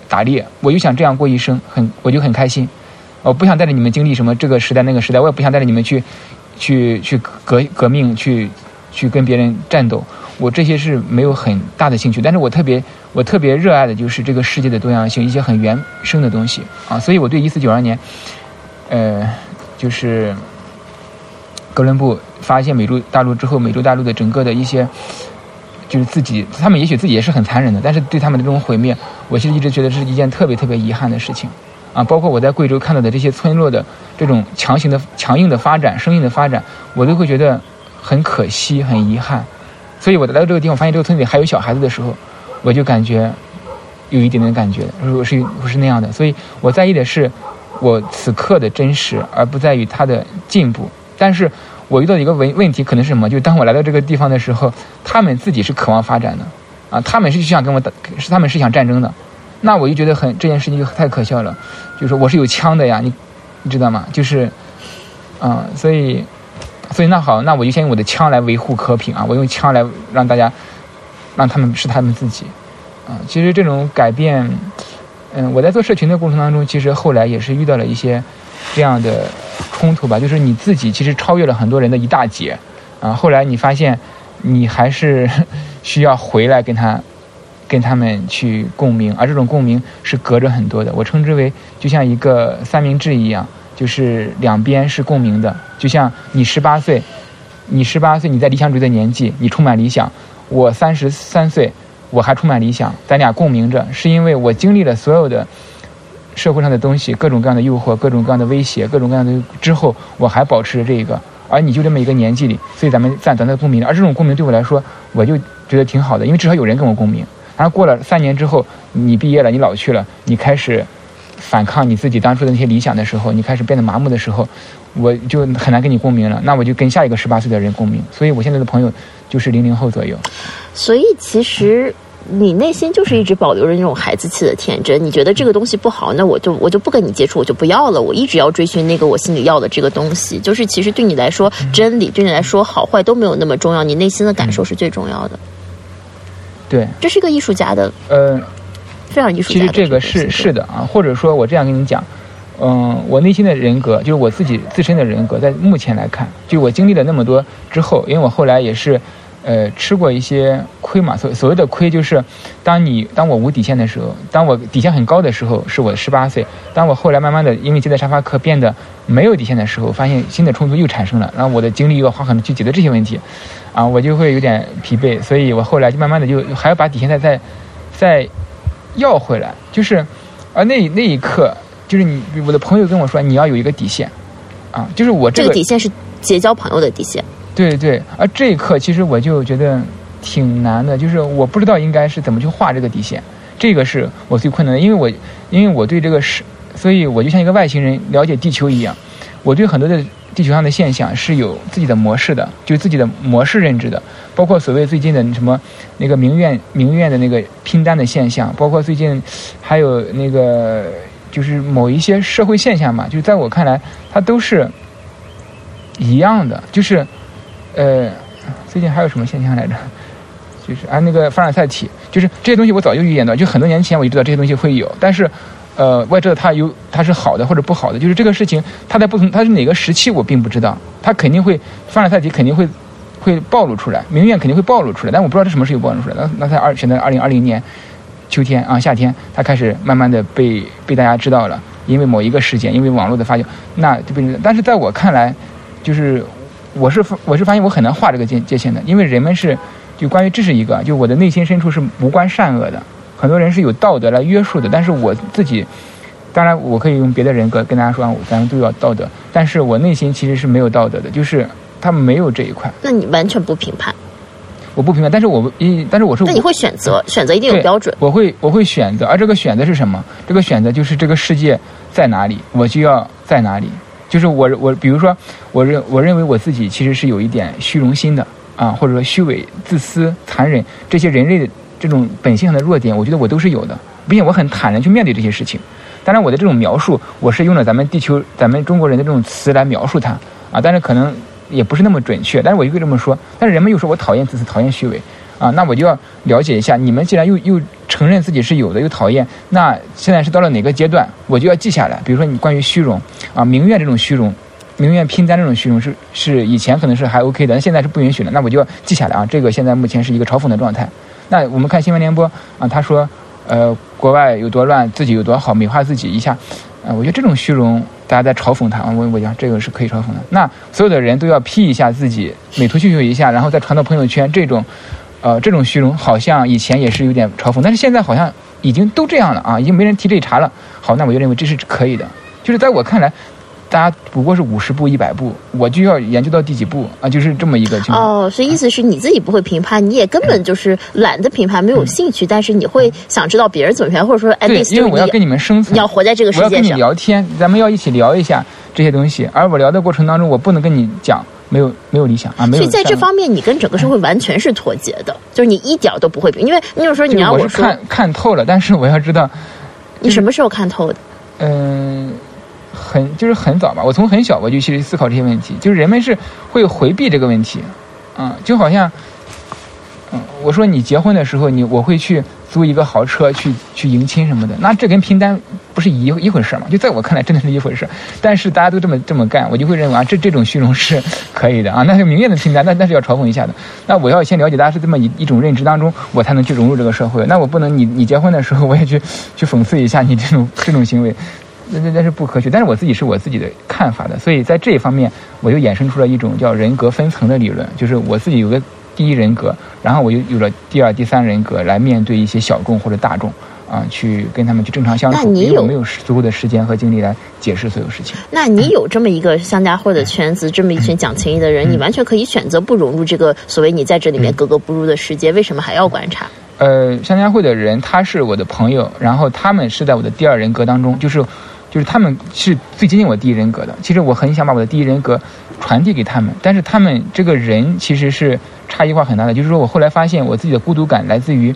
Speaker 2: 打猎，我就想这样过一生，很我就很开心。我不想带着你们经历什么这个时代那个时代，我也不想带着你们去。去去革革命，去去跟别人战斗，我这些是没有很大的兴趣。但是我特别我特别热爱的就是这个世界的多样性，一些很原生的东西啊。所以我对一四九二年，呃，就是哥伦布发现美洲大陆之后，美洲大陆的整个的一些，就是自己他们也许自己也是很残忍的，但是对他们的这种毁灭，我其实一直觉得是一件特别特别遗憾的事情。啊，包括我在贵州看到的这些村落的这种强行的、强硬的发展、生硬的发展，我都会觉得很可惜、很遗憾。所以我来到这个地方，发现这个村里还有小孩子的时候，我就感觉有一点点感觉，我是不是那样的？所以我在意的是我此刻的真实，而不在于它的进步。但是我遇到一个问问题，可能是什么？就当我来到这个地方的时候，他们自己是渴望发展的，啊，他们是想跟我打，是他们是想战争的。那我就觉得很这件事情就太可笑了，就是说我是有枪的呀，你你知道吗？就是，嗯，所以，所以那好，那我就先用我的枪来维护和平啊，我用枪来让大家，让他们是他们自己，啊，其实这种改变，嗯，我在做社群的过程当中，其实后来也是遇到了一些这样的冲突吧，就是你自己其实超越了很多人的一大截，啊，后来你发现你还是 [LAUGHS] 需要回来跟他。跟他们去共鸣，而这种共鸣是隔着很多的。我称之为就像一个三明治一样，就是两边是共鸣的。就像你十八岁，你十八岁你在理想主义的年纪，你充满理想；我三十三岁，我还充满理想。咱俩共鸣着，是因为我经历了所有的社会上的东西，各种各样的诱惑，各种各样的威胁，各种各样的之后，我还保持着这个。而你就这么一个年纪里，所以咱们在咱的共鸣。而这种共鸣对我来说，我就觉得挺好的，因为至少有人跟我共鸣。然后过了三年之后，你毕业了，你老去了，你开始反抗你自己当初的那些理想的时候，你开始变得麻木的时候，我就很难跟你共鸣了。那我就跟下一个十八岁的人共鸣。所以我现在的朋友就是零零后左右。
Speaker 3: 所以其实你内心就是一直保留着那种孩子气的天真。你觉得这个东西不好，那我就我就不跟你接触，我就不要了。我一直要追寻那个我心里要的这个东西。就是其实对你来说，真理对你来说好坏都没有那么重要，你内心的感受是最重要的。
Speaker 2: 对，
Speaker 3: 这是一个艺术家的。
Speaker 2: 呃，
Speaker 3: 非常艺术
Speaker 2: 其实这个是是的啊，或者说我这样跟你讲，嗯，我内心的人格就是我自己自身的人格，在目前来看，就我经历了那么多之后，因为我后来也是。呃，吃过一些亏嘛？所所谓的亏，就是当你当我无底线的时候，当我底线很高的时候，是我十八岁；当我后来慢慢的因为接待沙发客变得没有底线的时候，发现新的冲突又产生了，然后我的精力又要花很多去解决这些问题，啊，我就会有点疲惫，所以我后来就慢慢的就还要把底线再再再要回来，就是啊那那一刻，就是你我的朋友跟我说，你要有一个底线，啊，就是我这
Speaker 3: 个底线是结交朋友的底线。
Speaker 2: 对对，而这一刻其实我就觉得挺难的，就是我不知道应该是怎么去画这个底线，这个是我最困难的，因为我因为我对这个是，所以我就像一个外星人了解地球一样，我对很多的地球上的现象是有自己的模式的，就自己的模式认知的，包括所谓最近的什么那个名媛名媛的那个拼单的现象，包括最近还有那个就是某一些社会现象嘛，就在我看来，它都是一样的，就是。呃，最近还有什么现象来着？就是啊，那个凡尔赛体，就是这些东西我早就预言到，就很多年前我就知道这些东西会有，但是，呃，我也知道它有它是好的或者不好的，就是这个事情它在不同它是哪个时期我并不知道，它肯定会凡尔赛体肯定会会暴露出来，明月肯定会暴露出来，但我不知道这什么时候暴露出来。那那在二选在二零二零年秋天啊夏天，它开始慢慢的被被大家知道了，因为某一个事件，因为网络的发酵，那就变成。但是在我看来，就是。我是我是发现我很难画这个界界限的，因为人们是就关于这是一个，就我的内心深处是无关善恶的。很多人是有道德来约束的，但是我自己，当然我可以用别的人格跟大家说，咱们都要道德，但是我内心其实是没有道德的，就是他们没有这一块。
Speaker 3: 那你完全不评判？
Speaker 2: 我不评判，但是我一但是我是
Speaker 3: 那你会选择选择一定有标准？
Speaker 2: 我会我会选择，而这个选择是什么？这个选择就是这个世界在哪里，我就要在哪里。就是我我比如说，我认我认为我自己其实是有一点虚荣心的啊，或者说虚伪、自私、残忍这些人类的这种本性上的弱点，我觉得我都是有的，并且我很坦然去面对这些事情。当然，我的这种描述，我是用了咱们地球、咱们中国人的这种词来描述它啊，但是可能也不是那么准确。但是我就会这么说。但是人们又说我讨厌自私、讨厌虚伪。啊，那我就要了解一下，你们既然又又承认自己是有的，又讨厌，那现在是到了哪个阶段？我就要记下来。比如说，你关于虚荣啊，名媛这种虚荣，名媛拼单这种虚荣是是以前可能是还 OK 的，现在是不允许的。那我就要记下来啊，这个现在目前是一个嘲讽的状态。那我们看新闻联播啊，他说，呃，国外有多乱，自己有多好，美化自己一下，啊，我觉得这种虚荣，大家在嘲讽他啊，我我讲这个是可以嘲讽的。那所有的人都要 P 一下自己，美图秀秀一下，然后再传到朋友圈，这种。呃，这种虚荣好像以前也是有点嘲讽，但是现在好像已经都这样了啊，已经没人提这茬了。好，那我就认为这是可以的。就是在我看来，大家不过是五十步、一百步，我就要研究到第几步啊，就是这么一个情况。
Speaker 3: 哦，所以意思是你自己不会评判，你也根本就是懒得评判，没有兴趣，但是你会想知道别人怎么评判，或者说哎，
Speaker 2: 对，因为我要跟你们生存，
Speaker 3: 你要活在这个世界
Speaker 2: 上，我要跟你聊天，咱们要一起聊一下这些东西，而我聊的过程当中，我不能跟你讲。没有没有理想啊，没有。
Speaker 3: 所以在这方面，你跟整个社会完全是脱节的，就是你一点都不会，因为你有时候你要
Speaker 2: 我看看透了，但是我要知道，
Speaker 3: 你什么时候看透的？
Speaker 2: 嗯，很就是很早吧，我从很小我就去思考这些问题，就是人们是会回避这个问题，嗯，就好像，嗯，我说你结婚的时候，你我会去。租一个豪车去去迎亲什么的，那这跟拼单不是一一回事嘛？就在我看来，真的是一回事。但是大家都这么这么干，我就会认为啊，这这种虚荣是 [LAUGHS] 可以的啊。那是明艳的拼单，那那是要嘲讽一下的。那我要先了解大家是这么一一种认知当中，我才能去融入这个社会。那我不能你你结婚的时候，我也去去讽刺一下你这种这种行为，那那那是不科学。但是我自己是我自己的看法的，所以在这一方面，我就衍生出了一种叫人格分层的理论，就是我自己有个。第一人格，然后我又有了第二、第三人格来面对一些小众或者大众，啊，去跟他们去正常相处。
Speaker 3: 那你有
Speaker 2: 没有足够的时间和精力来解释所有事情？
Speaker 3: 那你有这么一个相家会的圈子，这么一群讲情义的人，你完全可以选择不融入这个所谓你在这里面格格不入的世界。为什么还要观察？
Speaker 2: 呃，相家会的人他是我的朋友，然后他们是在我的第二人格当中，就是。就是他们是最接近我第一人格的。其实我很想把我的第一人格传递给他们，但是他们这个人其实是差异化很大的。就是说我后来发现，我自己的孤独感来自于，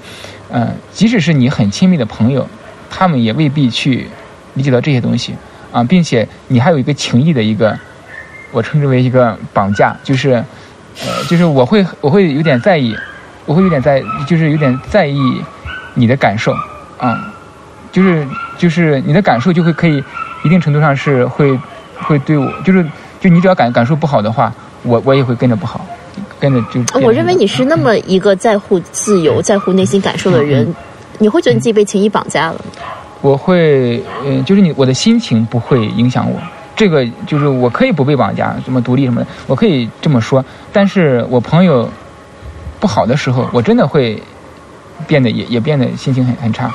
Speaker 2: 嗯，即使是你很亲密的朋友，他们也未必去理解到这些东西啊，并且你还有一个情谊的一个，我称之为一个绑架，就是，呃，就是我会我会有点在意，我会有点在，就是有点在意你的感受啊。就是就是你的感受就会可以一定程度上是会会对我，就是就你只要感感受不好的话，我我也会跟着不好，跟着就。
Speaker 3: 我认为你是那么一个在乎自由、在乎内心感受的人，你会觉得你自己被情谊绑架了？
Speaker 2: 我会，嗯，就是你我的心情不会影响我，这个就是我可以不被绑架，什么独立什么的，我可以这么说。但是我朋友不好的时候，我真的会变得也也变得心情很很差，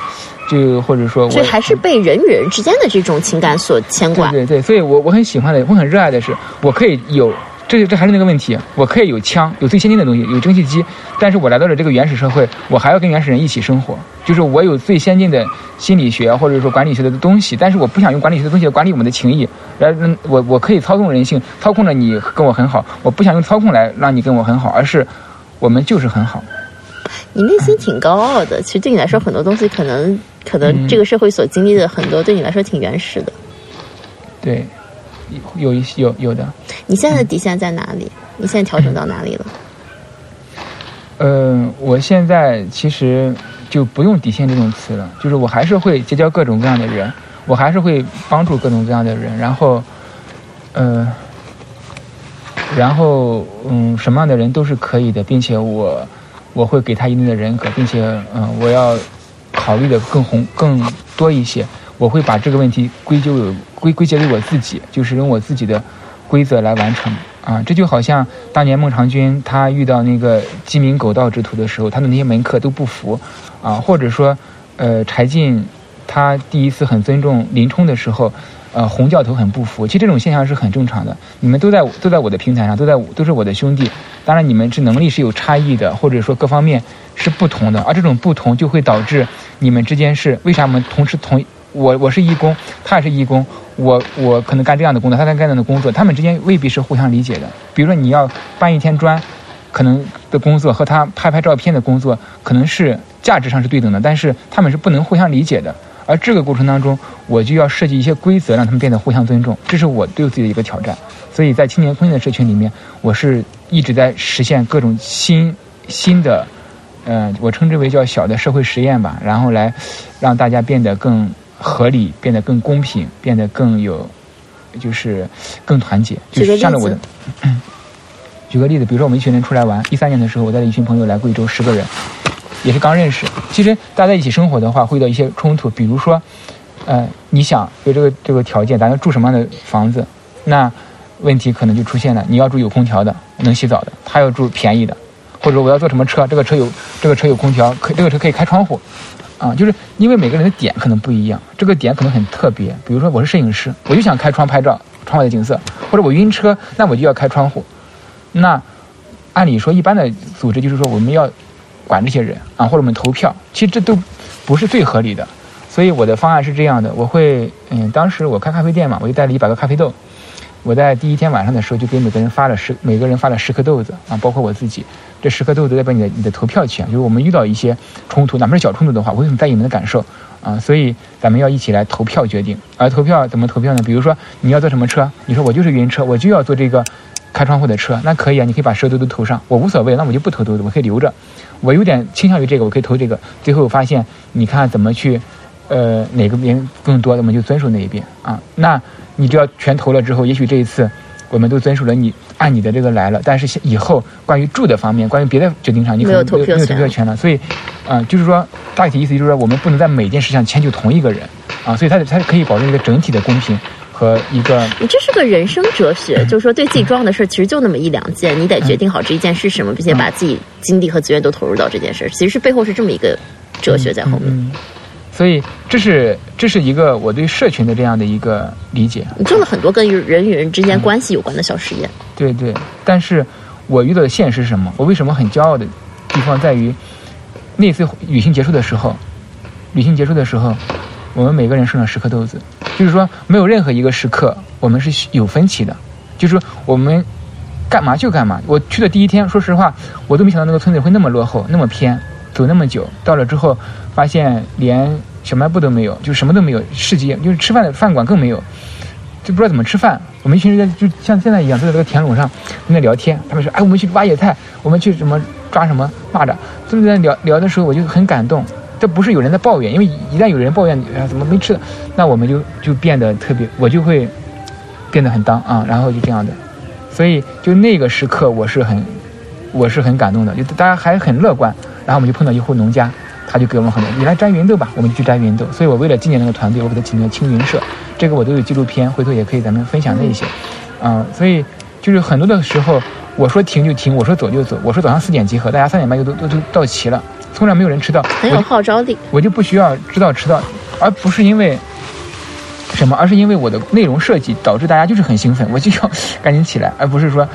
Speaker 2: 就或者说，
Speaker 3: 所以还是被人与人之间的这种情感所牵挂。
Speaker 2: 对对对，所以我我很喜欢的，我很热爱的是，我可以有。这这还是那个问题，我可以有枪，有最先进的东西，有蒸汽机，但是我来到了这个原始社会，我还要跟原始人一起生活。就是我有最先进的心理学或者说管理学的东西，但是我不想用管理学的东西来管理我们的情谊。来，我我可以操纵人性，操控着你跟我很好。我不想用操控来让你跟我很好，而是我们就是很好。
Speaker 3: 你内心挺高傲的，其实对你来说，很多东西可能可能这个社会所经历的很多，对你来说挺原始的。
Speaker 2: 对。有一些有有的，
Speaker 3: 你现在的底线在哪里？你现在调整到哪里了？
Speaker 2: 嗯，我现在其实就不用底线这种词了，就是我还是会结交各种各样的人，我还是会帮助各种各样的人，然后，呃，然后嗯，什么样的人都是可以的，并且我我会给他一定的人格，并且嗯，我要考虑的更宏更多一些。我会把这个问题归咎归归结于我自己，就是用我自己的规则来完成啊。这就好像当年孟尝君他遇到那个鸡鸣狗盗之徒的时候，他的那些门客都不服啊，或者说，呃，柴进他第一次很尊重林冲的时候，呃，洪教头很不服。其实这种现象是很正常的。你们都在都在我的平台上，都在都是我的兄弟。当然，你们是能力是有差异的，或者说各方面是不同的，而这种不同就会导致你们之间是为啥我们同时同。我我是义工，他也是义工，我我可能干这样的工作，他干这样的工作，他们之间未必是互相理解的。比如说你要搬一天砖，可能的工作和他拍拍照片的工作，可能是价值上是对等的，但是他们是不能互相理解的。而这个过程当中，我就要设计一些规则，让他们变得互相尊重，这是我对自己的一个挑战。所以在青年空间的社群里面，我是一直在实现各种新新的，呃，我称之为叫小的社会实验吧，然后来让大家变得更。合理变得更公平，变得更有，就是更团结。就是向着我的，[CLEARS THROAT] 举个例子，比如说我们一群人出来玩，一三年的时候，我带了一群朋友来贵州，十个人，也是刚认识。其实大家在一起生活的话，会遇到一些冲突。比如说，呃，你想有这个这个条件，咱要住什么样的房子？那问题可能就出现了。你要住有空调的，能洗澡的；他要住便宜的，或者我要坐什么车？这个车有这个车有空调，可这个车可以开窗户。啊，就是因为每个人的点可能不一样，这个点可能很特别。比如说，我是摄影师，我就想开窗拍照，窗外的景色；或者我晕车，那我就要开窗户。那按理说，一般的组织就是说，我们要管这些人啊，或者我们投票，其实这都不是最合理的。所以我的方案是这样的：我会，嗯，当时我开咖啡店嘛，我就带了一百个咖啡豆。我在第一天晚上的时候就给每个人发了十，每个人发了十颗豆子啊，包括我自己。这十颗豆子代表你的你的投票权，就是我们遇到一些冲突，哪怕是小冲突的话，我会很在意你们的感受啊。所以咱们要一起来投票决定。而投票怎么投票呢？比如说你要坐什么车，你说我就是晕车，我就要坐这个开窗户的车，那可以啊，你可以把十个豆都投上，我无所谓，那我就不投毒，我可以留着。我有点倾向于这个，我可以投这个。最后发现，你看怎么去，呃，哪个边更多，我们就遵守哪一边啊。那你只要全投了之后，也许这一次。我们都遵守了你按你的这个来了，但是以后关于住的方面，关于别的决定上，你可能没有没有投票权了。所以，啊，就是说大体意思就是说，我们不能在每件事上迁就同一个人啊。所以，它它可以保证一个整体的公平和一个。
Speaker 3: 你这是个人生哲学，就是说对自己重要的事其实就那么一两件，你得决定好这一件是什么，并且把自己精力和资源都投入到这件事。其实是背后是这么一个哲学在后面。
Speaker 2: 所以，这是这是一个我对社群的这样的一个理解。
Speaker 3: 你做了很多跟人与人之间关系有关的小实验。
Speaker 2: 对对，但是我遇到的现实是什么？我为什么很骄傲的地方在于，那次旅行结束的时候，旅行结束的时候，我们每个人剩了十颗豆子，就是说没有任何一个时刻我们是有分歧的，就是说我们干嘛就干嘛。我去的第一天，说实话，我都没想到那个村子会那么落后，那么偏。走那么久，到了之后，发现连小卖部都没有，就什么都没有，市集就是吃饭的饭馆更没有，就不知道怎么吃饭。我们一群人就像现在一样，坐在这个田垄上在那聊天。他们说：“哎，我们去挖野菜，我们去什么抓什么蚂蚱。”就在聊聊的时候，我就很感动。这不是有人在抱怨，因为一旦有人抱怨啊怎么没吃的，那我们就就变得特别，我就会变得很当啊，然后就这样的，所以就那个时刻我是很我是很感动的，就大家还很乐观，然后我们就碰到一户农家，他就给我们很多，你来摘芸豆吧，我们就去摘芸豆，所以我为了纪念那个团队，我给他起名青云社，这个我都有纪录片，回头也可以咱们分享那一些，啊，所以就是很多的时候。我说停就停，我说走就走，我说早上四点集合，大家三点半就都都都到齐了，从来没有人迟到，
Speaker 3: 很有号召力。
Speaker 2: 我就不需要知道迟到，而不是因为什么，而是因为我的内容设计导致大家就是很兴奋，我就要赶紧起来，而不是说。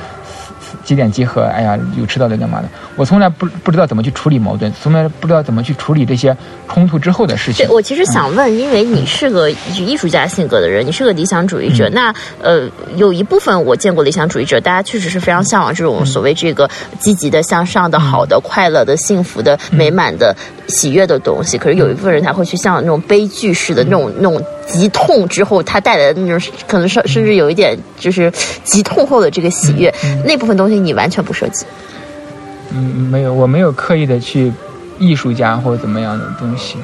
Speaker 2: 几点集合？哎呀，有迟到的干嘛的？我从来不不知道怎么去处理矛盾，从来不知道怎么去处理这些冲突之后的事情。
Speaker 3: 对，我其实想问，因为你是个艺术家性格的人，你是个理想主义者，那呃，有一部分我见过理想主义者，大家确实是非常向往这种所谓这个积极的、向上的、好的、快乐的、幸福的、美满的、喜悦的东西。可是有一部分人他会去向那种悲剧式的那种那种极痛之后他带来的那种，可能是甚至有一点就是极痛后的这个喜悦，那部分东西。你完全不涉及，
Speaker 2: 嗯，没有，我没有刻意的去艺术家或者怎么样的东西，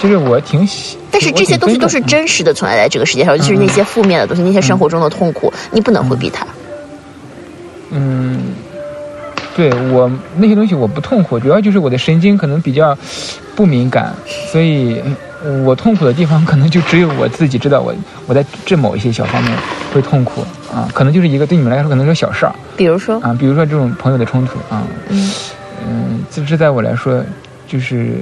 Speaker 2: 就是我挺喜。
Speaker 3: 但是这些东西都是真实的存在在这个世界上，尤其是那些负面的东西，那些生活中的痛苦，你不能回避它。
Speaker 2: 嗯，对我那些东西我不痛苦，主要就是我的神经可能比较不敏感，所以。我痛苦的地方可能就只有我自己知道，我我在这某一些小方面会痛苦啊，可能就是一个对你们来说可能是小事儿，
Speaker 3: 比如说？
Speaker 2: 啊，比如说这种朋友的冲突啊，嗯。嗯，这这在我来说就是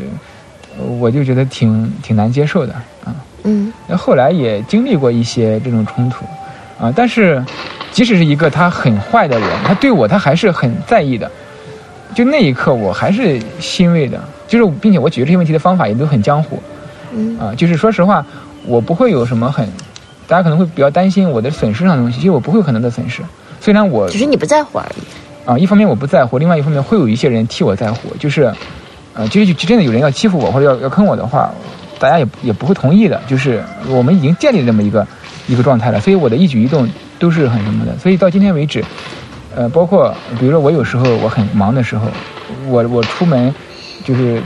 Speaker 2: 我就觉得挺挺难接受的啊，嗯，那后来也经历过一些这种冲突啊，但是即使是一个他很坏的人，他对我他还是很在意的，就那一刻我还是欣慰的，就是并且我解决这些问题的方法也都很江湖。嗯。啊，就是说实话，我不会有什么很，大家可能会比较担心我的损失上的东西，其实我不会有可能的损失。虽然我
Speaker 3: 只是你不在乎而已。
Speaker 2: 啊，一方面我不在乎，另外一方面会有一些人替我在乎，就是，呃，就是真的有人要欺负我或者要要坑我的话，大家也也不会同意的。就是我们已经建立了这么一个一个状态了，所以我的一举一动都是很什么的。所以到今天为止，呃，包括比如说我有时候我很忙的时候，我我出门就是。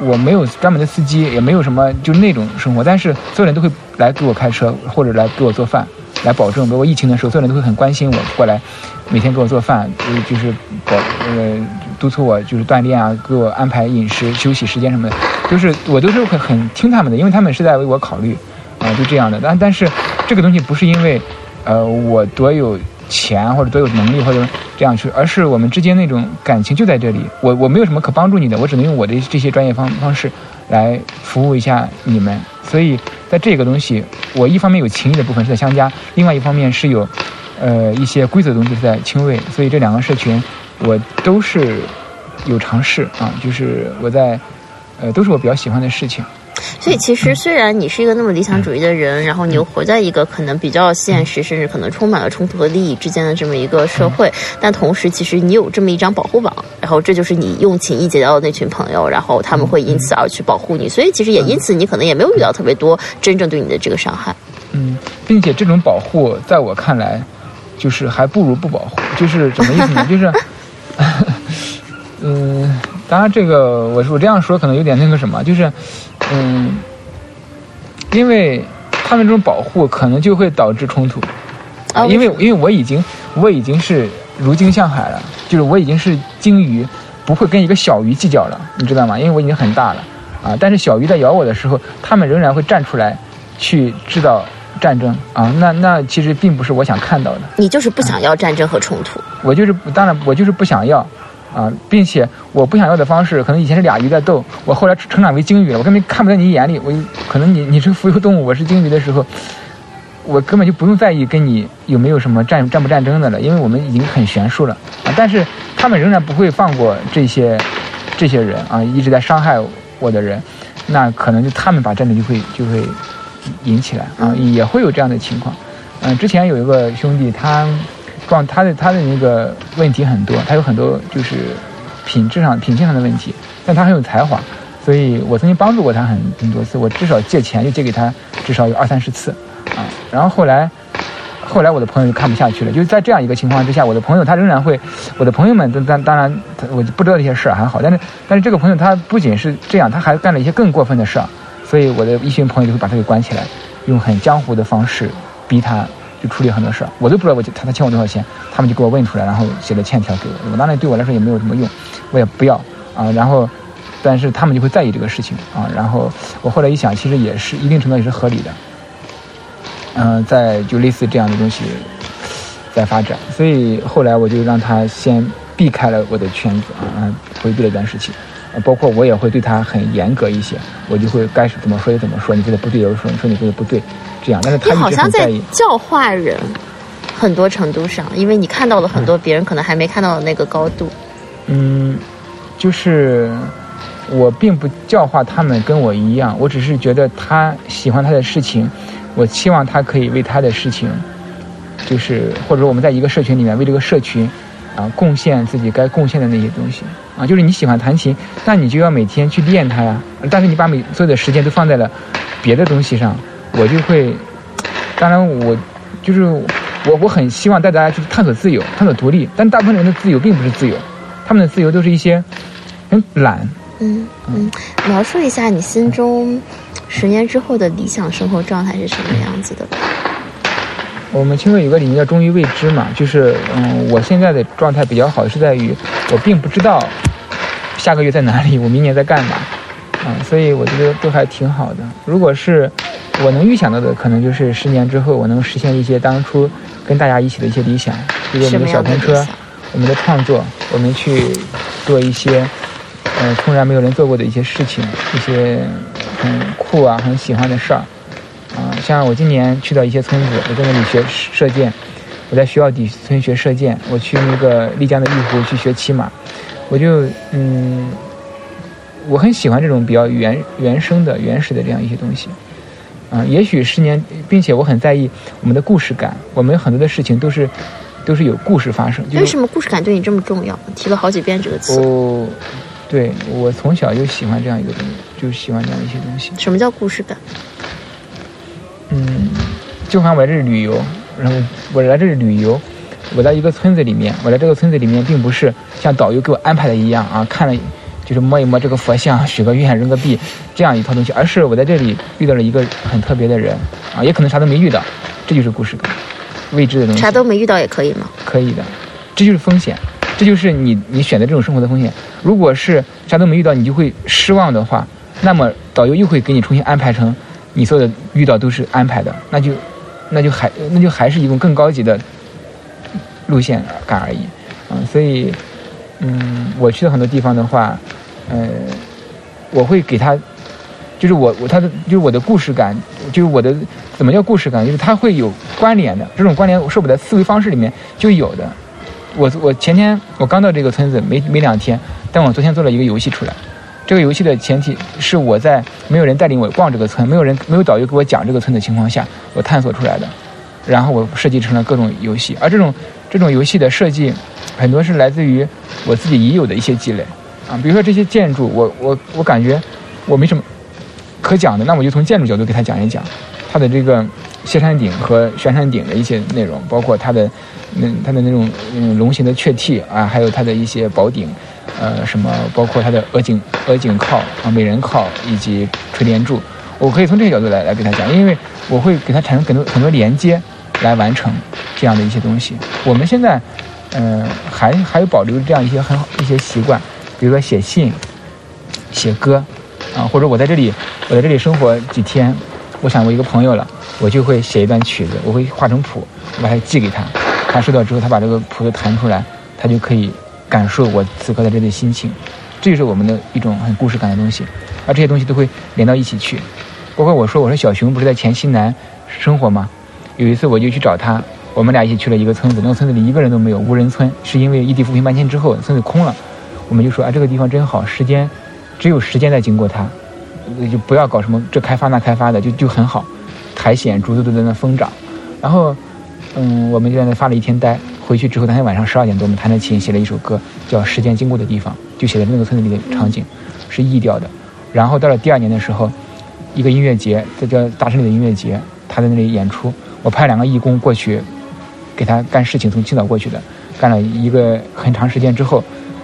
Speaker 2: 我没有专门的司机，也没有什么就那种生活，但是所有人都会来给我开车，或者来给我做饭，来保证。包括疫情的时候，所有人都会很关心我，过来每天给我做饭，就是保呃督促我就是锻炼啊，给我安排饮食、休息时间什么的，就是我都是会很听他们的，因为他们是在为我考虑啊，就这样的。但但是这个东西不是因为呃我多有。钱或者多有能力或者这样去，而是我们之间那种感情就在这里。我我没有什么可帮助你的，我只能用我的这些专业方方式来服务一下你们。所以在这个东西，我一方面有情谊的部分是在相加，另外一方面是有呃一些规则的东西是在轻微。所以这两个社群我都是有尝试啊，就是我在呃都是我比较喜欢的事情。
Speaker 3: 所以，其实虽然你是一个那么理想主义的人，然后你又活在一个可能比较现实，甚至可能充满了冲突和利益之间的这么一个社会，但同时，其实你有这么一张保护网，然后这就是你用情谊结交的那群朋友，然后他们会因此而去保护你。所以，其实也因此，你可能也没有遇到特别多真正对你的这个伤害。
Speaker 2: 嗯，并且这种保护，在我看来，就是还不如不保护。就是什么意思呢？就是，嗯，[LAUGHS] 当然，这个我我这样说可能有点那个什么，就是。嗯，因为他们这种保护可能就会导致冲突，啊，因为因为我已经我已经是如鲸向海了，就是我已经是鲸鱼，不会跟一个小鱼计较了，你知道吗？因为我已经很大了，啊，但是小鱼在咬我的时候，他们仍然会站出来去制造战争，啊，那那其实并不是我想看到的。
Speaker 3: 你就是不想要战争和冲突？
Speaker 2: 我就是当然我就是不想要。啊，并且我不想要的方式，可能以前是俩鱼在斗，我后来成长为鲸鱼了，我根本看不在你眼里。我可能你你是浮游动物，我是鲸鱼的时候，我根本就不用在意跟你有没有什么战战不战争的了，因为我们已经很悬殊了啊。但是他们仍然不会放过这些这些人啊，一直在伤害我的人，那可能就他们把战争就会就会引起来啊，也会有这样的情况。嗯，之前有一个兄弟他。状他的他的那个问题很多，他有很多就是品质上品性上的问题，但他很有才华，所以我曾经帮助过他很很多次，我至少借钱就借给他至少有二三十次，啊，然后后来后来我的朋友就看不下去了，就是在这样一个情况之下，我的朋友他仍然会，我的朋友们当当当然，我不知道这些事儿还好，但是但是这个朋友他不仅是这样，他还干了一些更过分的事，所以我的一群朋友就会把他给关起来，用很江湖的方式逼他就处理很多事儿，我都不知道我他他欠我多少钱，他们就给我问出来，然后写了欠条给我，我当然对我来说也没有什么用，我也不要啊，然后但是他们就会在意这个事情啊，然后我后来一想，其实也是一定程度也是合理的。嗯，在就类似这样的东西在发展，所以后来我就让他先避开了我的圈子啊，回避了一段时期，包括我也会对他很严格一些，我就会该是怎么说就怎么说，你觉得不对，我说你说你觉得不对，这样。但是他
Speaker 3: 好像在教化人，很多程度上，因为你看到了很多别人可能还没看到的那个高度。
Speaker 2: 嗯，就是我并不教化他们跟我一样，我只是觉得他喜欢他的事情。我期望他可以为他的事情，就是或者说我们在一个社群里面为这个社群，啊，贡献自己该贡献的那些东西啊，就是你喜欢弹琴，那你就要每天去练它呀。但是你把每所有的时间都放在了别的东西上，我就会，当然我就是我我很希望带大家去探索自由，探索独立，但大部分人的自由并不是自由，他们的自由都是一些很懒。
Speaker 3: 嗯嗯，描述一下你心中。十年之后的理想生活状态是什么样子的？
Speaker 2: 我们青春有个理念叫“忠于未知”嘛，就是嗯，我现在的状态比较好，是在于我并不知道下个月在哪里，我明年在干嘛，啊，所以我觉得都还挺好的。如果是我能预想到的，可能就是十年之后我能实现一些当初跟大家一起的一些理想，比如我们的小风车，我们的创作，我们去做一些嗯从来没有人做过的一些事情，一些。很酷啊，很喜欢的事儿，啊，像我今年去到一些村子，我在那里学射箭，我在学校底村学射箭，我去那个丽江的玉湖去学骑马，我就嗯，我很喜欢这种比较原原生的、原始的这样一些东西，啊，也许十年，并且我很在意我们的故事感，我们很多的事情都是都是有故事发生。
Speaker 3: 为什么故事感对你这么重要？提了好几遍这个词。
Speaker 2: 哦，对我从小就喜欢这样一个东西。就喜欢这样一些东西。
Speaker 3: 什么叫故事感？
Speaker 2: 嗯，就好像我来这里旅游，然后我来这里旅游，我在一个村子里面，我在这个村子里面，并不是像导游给我安排的一样啊，看了就是摸一摸这个佛像，许个愿，扔个币这样一套东西，而是我在这里遇到了一个很特别的人啊，也可能啥都没遇到，这就是故事，未知的东西。
Speaker 3: 啥都没遇到也可以吗？
Speaker 2: 可以的，这就是风险，这就是你你选择这种生活的风险。如果是啥都没遇到，你就会失望的话。那么导游又会给你重新安排成，你所有的遇到都是安排的，那就，那就还那就还是一种更高级的路线感而已，啊，所以，嗯，我去的很多地方的话，呃，我会给他，就是我我他的就是我的故事感，就是我的怎么叫故事感，就是他会有关联的，这种关联是我的思维方式里面就有的。我我前天我刚到这个村子没没两天，但我昨天做了一个游戏出来。这个游戏的前提是我在没有人带领我逛这个村，没有人没有导游给我讲这个村的情况下，我探索出来的，然后我设计成了各种游戏。而这种这种游戏的设计，很多是来自于我自己已有的一些积累啊。比如说这些建筑，我我我感觉我没什么可讲的，那我就从建筑角度给他讲一讲它的这个歇山顶和悬山顶的一些内容，包括它的那它的那种嗯龙形的雀替啊，还有它的一些宝顶。呃，什么包括它的额颈、额颈靠啊、美人靠以及垂帘柱，我可以从这个角度来来给他讲，因为我会给他产生很多很多连接，来完成这样的一些东西。我们现在，嗯，还还有保留这样一些很好一些习惯，比如说写信、写歌，啊，或者我在这里我在这里生活几天，我想我一个朋友了，我就会写一段曲子，我会画成谱，我把它寄给他，他收到之后，他把这个谱子弹出来，他就可以。感受我此刻的这里心情，这就是我们的一种很故事感的东西，而这些东西都会连到一起去。包括我说，我说小熊不是在黔西南生活吗？有一次我就去找他，我们俩一起去了一个村子，那个村子里一个人都没有，无人村，是因为异地扶贫搬迁之后村子空了。我们就说啊，这个地方真好，时间只有时间在经过它，就不要搞什么这开发那开发的，就就很好。苔藓、竹子都在那疯长，然后嗯，我们就在那发了一天呆。回去之后，当天晚上十二点多，我们弹着琴写了一首歌，叫《时间经过的地方》，就写在那个村子里的场景，是 E 调的。然后到了第二年的时候，一个音乐节，这叫大山里的音乐节，他在那里演出，我派两个义工过去给他干事情，从青岛过去的，干了一个很长时间之后，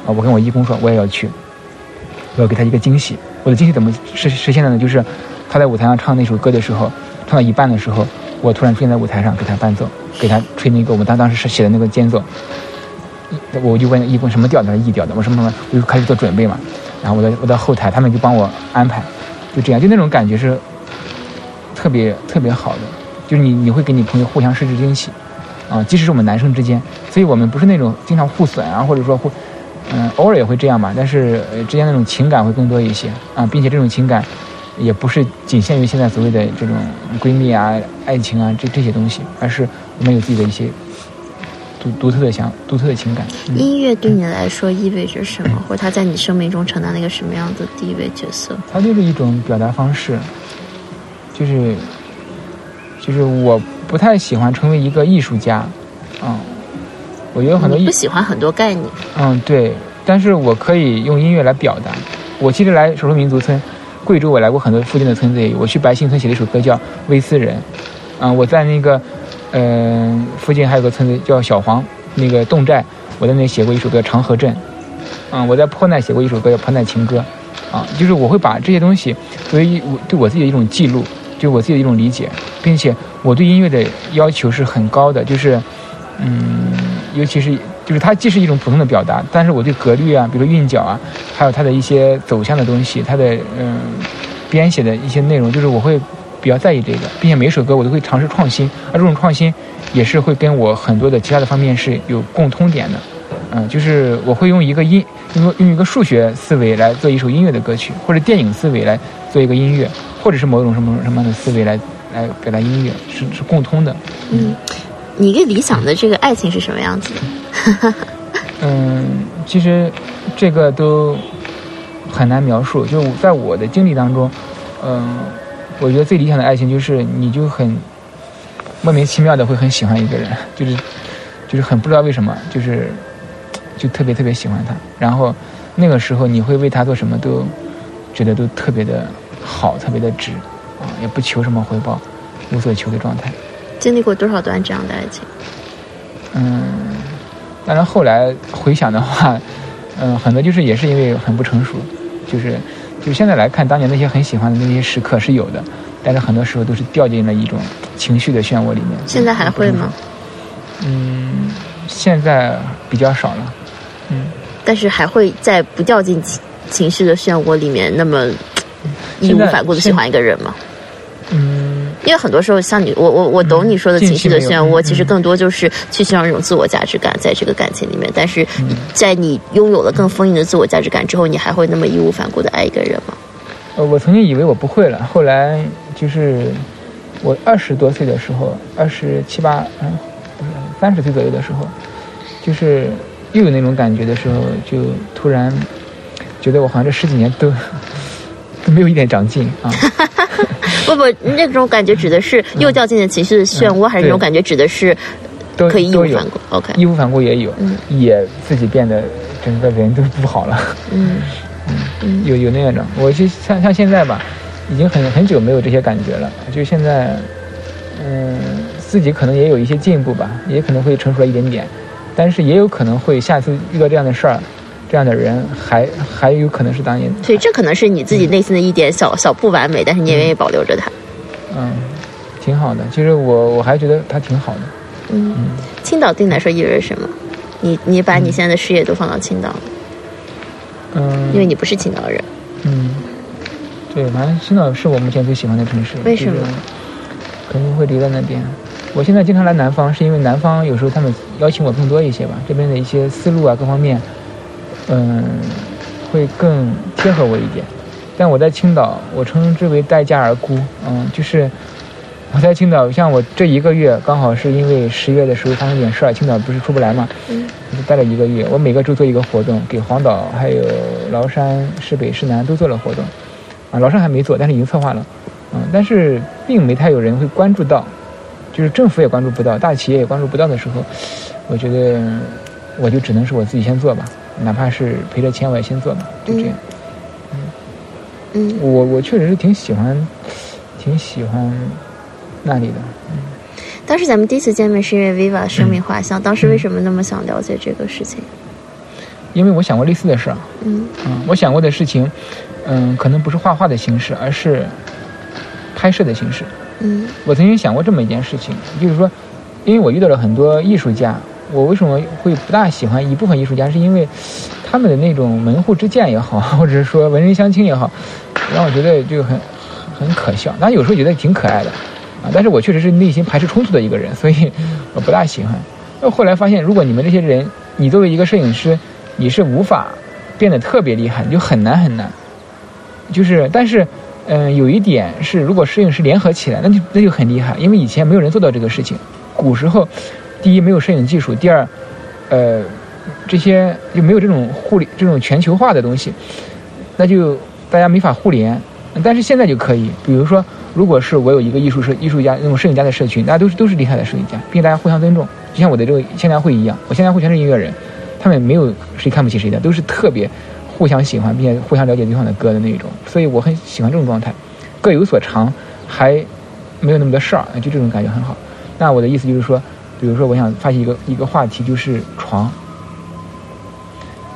Speaker 2: 啊，我跟我义工说我也要去，我要给他一个惊喜。我的惊喜怎么实实现的呢？就是他在舞台上唱那首歌的时候，唱到一半的时候，我突然出现在舞台上给他伴奏，给他吹那个我们当当时是写的那个间奏。我就问一问什么调的，他说 E 调的，我说什么，我就开始做准备嘛。然后我在我在后台，他们就帮我安排，就这样，就那种感觉是特别特别好的，就是你你会给你朋友互相设置惊喜，啊，即使是我们男生之间，所以我们不是那种经常互损啊，或者说互，嗯，偶尔也会这样嘛，但是之间那种情感会更多一些啊，并且这种情感也不是仅限于现在所谓的这种闺蜜啊、爱情啊这这些东西，而是我们有自己的一些。独独特的想，独特的情感。
Speaker 3: 音乐对你来说意味着什么，或者它在你生命中承担了一个什么样的地位角色？
Speaker 2: 它就是一种表达方式，就是，就是我不太喜欢成为一个艺术家，嗯，我觉得很多
Speaker 3: 不喜欢很多概念。
Speaker 2: 嗯，对，但是我可以用音乐来表达。我其实来少数民族村，贵州我来过很多附近的村子，我去白兴村写了一首歌叫《威斯人》，嗯，我在那个。嗯，附近还有个村子叫小黄，那个侗寨，我在那写过一首歌《长河镇》。嗯，我在坡奈写过一首歌叫《坡奈情歌》。啊，就是我会把这些东西作为我对我自己的一种记录，就我自己的一种理解，并且我对音乐的要求是很高的，就是，嗯，尤其是就是它既是一种普通的表达，但是我对格律啊，比如韵脚啊，还有它的一些走向的东西，它的嗯编写的一些内容，就是我会。比较在意这个，并且每首歌我都会尝试创新，而这种创新也是会跟我很多的其他的方面是有共通点的。嗯，就是我会用一个音，用用一个数学思维来做一首音乐的歌曲，或者电影思维来做一个音乐，或者是某种什么什么样的思维来来表达音乐，是是共通的。
Speaker 3: 嗯，你一个理想的这个爱情是什么样子的？[LAUGHS]
Speaker 2: 嗯，其实这个都很难描述，就在我的经历当中，嗯。我觉得最理想的爱情就是，你就很莫名其妙的会很喜欢一个人，就是就是很不知道为什么，就是就特别特别喜欢他，然后那个时候你会为他做什么都觉得都特别的好，特别的值啊，也不求什么回报，无所求的状态。
Speaker 3: 经历过多少段这样的爱情？
Speaker 2: 嗯，当然后来回想的话，嗯，很多就是也是因为很不成熟，就是。就现在来看，当年那些很喜欢的那些时刻是有的，但是很多时候都是掉进了一种情绪的漩涡里面。
Speaker 3: 现在还会吗？
Speaker 2: 嗯，现在比较少了。嗯，
Speaker 3: 但是还会在不掉进情情绪的漩涡里面那么义无反顾的喜欢一个人吗？
Speaker 2: 嗯。
Speaker 3: 因为很多时候，像你，我我我懂你说的情绪的漩涡，其实更多就是去寻找一种自我价值感，在这个感情里面。但是，在你拥有了更丰盈的自我价值感之后，你还会那么义无反顾的爱一个人吗？
Speaker 2: 呃，我曾经以为我不会了，后来就是我二十多岁的时候，二十七八，嗯，不是三十岁左右的时候，就是又有那种感觉的时候，就突然觉得我好像这十几年都都没有一点长进啊。[LAUGHS]
Speaker 3: 不不，那种感觉指的是又掉进了情绪的漩涡，还是那种感觉指的是可以义无反顾？OK，
Speaker 2: 义无反顾也有，也自己变得整个人都不好了。嗯嗯，有有那样的，我就像像现在吧，已经很很久没有这些感觉了。就现在，嗯，自己可能也有一些进步吧，也可能会成熟了一点点，但是也有可能会下次遇到这样的事儿。这样的人还还有可能是当年，
Speaker 3: 所以这可能是你自己内心的一点小小不完美，但是你也愿意保留着它。
Speaker 2: 嗯，挺好的。其实我我还觉得他挺好的。
Speaker 3: 嗯，青岛对你来说意味着什么？你你把你现在的事业都放到青岛，
Speaker 2: 嗯，
Speaker 3: 因为你不是青岛人。
Speaker 2: 嗯，对，反正青岛是我目前最喜欢的城市。
Speaker 3: 为什么？
Speaker 2: 可能会留在那边。我现在经常来南方，是因为南方有时候他们邀请我更多一些吧，这边的一些思路啊，各方面。嗯，会更贴合我一点，但我在青岛，我称之为待价而沽。嗯，就是我在青岛，像我这一个月，刚好是因为十月的时候发生点事儿，青岛不是出不来嘛，嗯，就待了一个月。我每个周做一个活动，给黄岛、还有崂山、市北、市南都做了活动，啊，崂山还没做，但是已经策划了，嗯，但是并没太有人会关注到，就是政府也关注不到，大企业也关注不到的时候，我觉得我就只能是我自己先做吧。哪怕是赔了钱，我也先做嘛，就这样。
Speaker 3: 嗯，嗯，
Speaker 2: 我我确实是挺喜欢，挺喜欢那里的。嗯，
Speaker 3: 当时咱们第一次见面是因为 Viva [CLEARS THROAT] 生命画像，当时为什么那么想了解这个事情？
Speaker 2: 因为我想过类似的事儿，
Speaker 3: 嗯
Speaker 2: 嗯，我想过的事情，嗯，可能不是画画的形式，而是拍摄的形式。
Speaker 3: 嗯
Speaker 2: 我曾经想过这么一件事情，就是说，因为我遇到了很多艺术家，我为什么会不大喜欢一部分艺术家，是因为他们的那种门户之见也好，或者是说文人相轻也好，让我觉得就很很可笑。但有时候觉得挺可爱的啊，但是我确实是内心排斥冲突的一个人，所以我不大喜欢。那后来发现，如果你们这些人，你作为一个摄影师，你是无法变得特别厉害，就很难很难。就是，但是，嗯、有一点是，如果摄影师联合起来，那就那就很厉害，因为以前没有人做到这个事情。古时候，第一没有摄影技术，第二，呃，这些就没有这种互联、这种全球化的东西，那就大家没法互联。但是现在就可以，比如说，如果是我有一个艺术社、艺术家那种摄影家的社群，大家都是都是厉害的摄影家，并且大家互相尊重，就像我的这个现代会一样，我现在会全是音乐人，他们没有谁看不起谁的，都是特别互相喜欢，并且互相了解对方的歌的那种，所以我很喜欢这种状态，各有所长，还没有那么多事儿，就这种感觉很好。那我的意思就是说，比如说我想发起一个一个话题，就是床。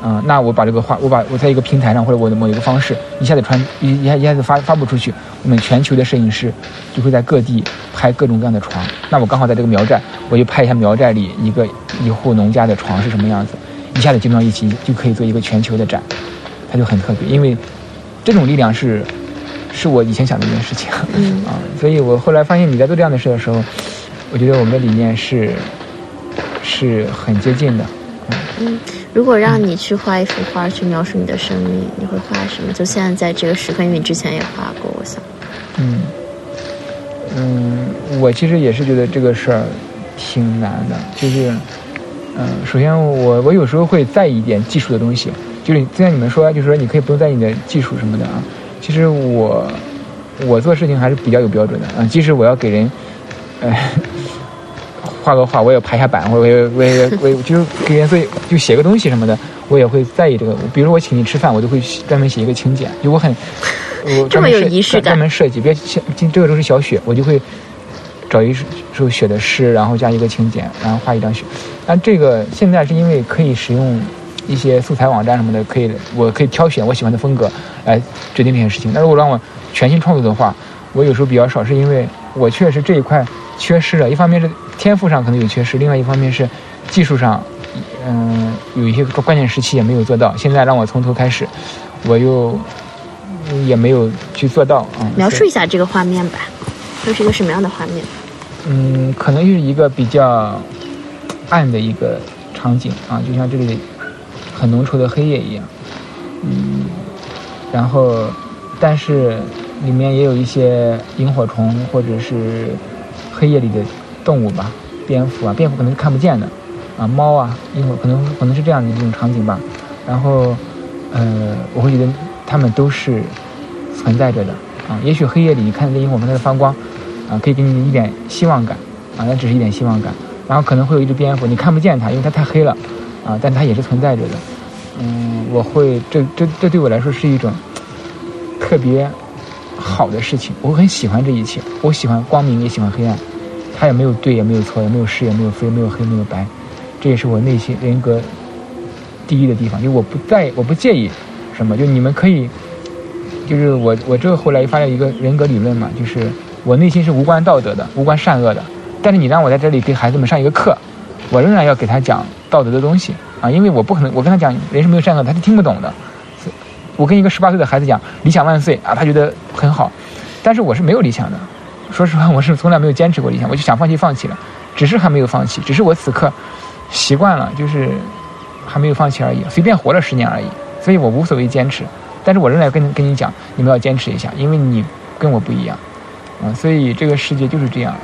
Speaker 2: 啊、那我把这个话，我把我在一个平台上或者我的某一个方式一下子传一一下一下子发发布出去，我们全球的摄影师就会在各地拍各种各样的床。那我刚好在这个苗寨，我就拍一下苗寨里一个一户农家的床是什么样子，一下子集中到一起，就可以做一个全球的展，它就很特别，因为这种力量是是我以前想的一件事情。
Speaker 3: 嗯
Speaker 2: 啊，所以我后来发现你在做这样的事的时候，我觉得我们的理念是是很接近的。
Speaker 3: 嗯。如果让你去画一幅画去描述你的生命，你会画什么？就现在在这个时刻，因为你之前也画过，我想。
Speaker 2: 嗯嗯，我其实也是觉得这个事儿挺难的，就是嗯，首先我我有时候会在意一点技术的东西，就是就像你们说就是说你可以不用在意你的技术什么的啊，其实我我做事情还是比较有标准的啊，即使我要给人呃 [LAUGHS] 画个画，我也排下版，我也我也我也就是给颜色就写个东西什么的，我也会在意这个。比如我请你吃饭，我就会专门写一个请柬，就我很我
Speaker 3: 这么有仪式感
Speaker 2: 专门设计，比如像今这个都是小雪，我就会找一首雪的诗，然后加一个请柬，然后画一张雪。但这个现在是因为可以使用一些素材网站什么的，可以我可以挑选我喜欢的风格来决定这件事情。但如果让我全新创作的话，我有时候比较少，是因为我确实这一块缺失了。一方面是天赋上可能有缺失，另外一方面是技术上，嗯、有一些关键时期也没有做到。现在让我从头开始，我又嗯也没有去做到啊。
Speaker 3: 描述一下这个画面吧，这是一个什么样的画面？
Speaker 2: 嗯，可能就是一个比较暗的一个场景啊，就像这里很浓稠的黑夜一样。嗯，然后但是里面也有一些萤火虫或者是黑夜里的动物吧，蝙蝠啊，蝙蝠可能是看不见的啊，猫啊，萤火可能可能是这样的一种场景吧。然后呃，我会觉得它们都是存在着的啊。也许黑夜里你看见这萤火虫在发光。啊，可以给你一点希望感，啊，那只是一点希望感。然后可能会有一只蝙蝠，你看不见它，因为它太黑了，啊，但它也是存在着的。嗯，我会，这这这对我来说是一种特别好的事情，我很喜欢这一切。我喜欢光明，也喜欢黑暗，他也没有对，也没有错，也没有是，也没有非，没有黑，没有白。这也是我内心人格第一的地方，就我不在，我不介意什么，就你们可以，就是我我这个后来发现一个人格理论嘛，就是。我内心是无关道德的，无关善恶的。但是你让我在这里给孩子们上一个课，我仍然要给他讲道德的东西啊，因为我不可能，我跟他讲人是没有善恶，他是听不懂的。我跟一个十八岁的孩子讲理想万岁啊，他觉得很好，但是我是没有理想的。说实话，我是从来没有坚持过理想，我就想放弃放弃了，只是还没有放弃，只是我此刻习惯了，就是还没有放弃而已，随便活了十年而已，所以我无所谓坚持。但是我仍然跟跟你讲，你们要坚持一下，因为你跟我不一样。嗯，所以这个世界就是这样，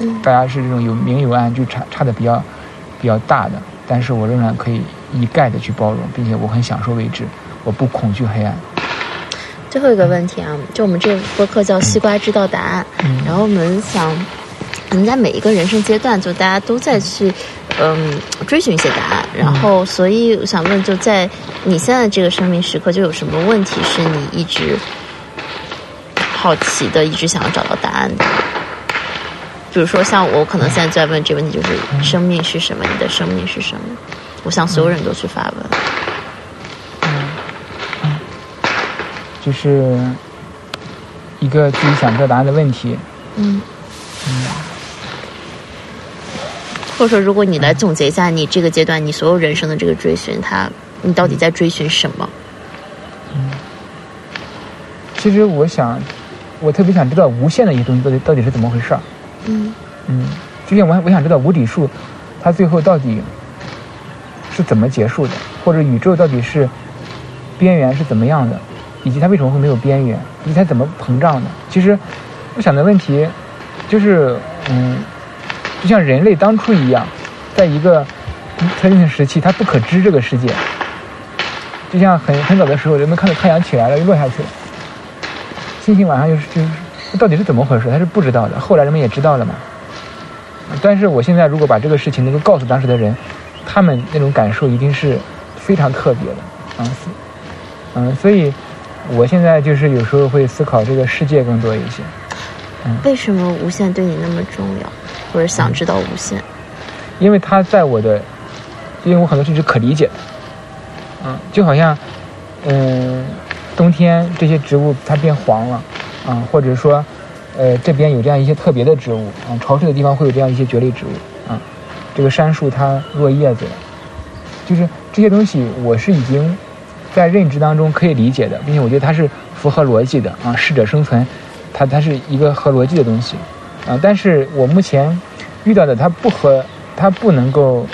Speaker 3: 嗯
Speaker 2: 大家是这种有明有暗，就差差的比较比较大的，但是我仍然可以一概的去包容，并且我很享受未知，我不恐惧黑暗。
Speaker 3: 最后一个问题啊，就我们这个播客叫“西瓜知道答案”，
Speaker 2: 嗯
Speaker 3: 然后我们想，可能在每一个人生阶段，就大家都在去，嗯，追寻一些答案。然后，所以我想问，就在你现在这个生命时刻，就有什么问题是你一直好奇的，一直想要找到答案的？比如说像我可能现在在问这个问题，就是生命是什么？你的生命是什么？我想所有人都去发问。
Speaker 2: 就是一个自己想知道答案的问题。
Speaker 3: 嗯。嗯。或者说，如果你来总结一下你这个阶段你所有人生的这个追寻，他你到底在追寻什么？
Speaker 2: 嗯。其实我想，我特别想知道无限的一些东西到底到底是怎么回事儿。嗯。嗯。就像我我想知道无底数，它最后到底是怎么结束的，或者宇宙到底是边缘是怎么样的？以及它为什么会没有边缘？以及它怎么膨胀的？其实，我想的问题，就是，嗯，就像人类当初一样，在一个特定的时期，它不可知这个世界。就像很很早的时候，人们看到太阳起来了又落下去了，星星晚上又是就是，到底是怎么回事？他是不知道的。后来人们也知道了嘛。但是我现在如果把这个事情能够告诉当时的人，他们那种感受一定是非常特别的，嗯，嗯，所以。我现在就是有时候会思考这个世界更多一些。
Speaker 3: 嗯，为什么无限对你那么重要，或者想知道无限？
Speaker 2: 因为它在我的，因为我很多事是可理解的。嗯，就好像，嗯，冬天这些植物它变黄了，啊，或者说，呃，这边有这样一些特别的植物，啊，潮湿的地方会有这样一些蕨类植物，啊，这个杉树它落叶子了，就是这些东西，我是已经。在认知当中可以理解的，并且我觉得它是符合逻辑的啊，适者生存，它它是一个合逻辑的东西啊。但是我目前遇到的它不合，它不能够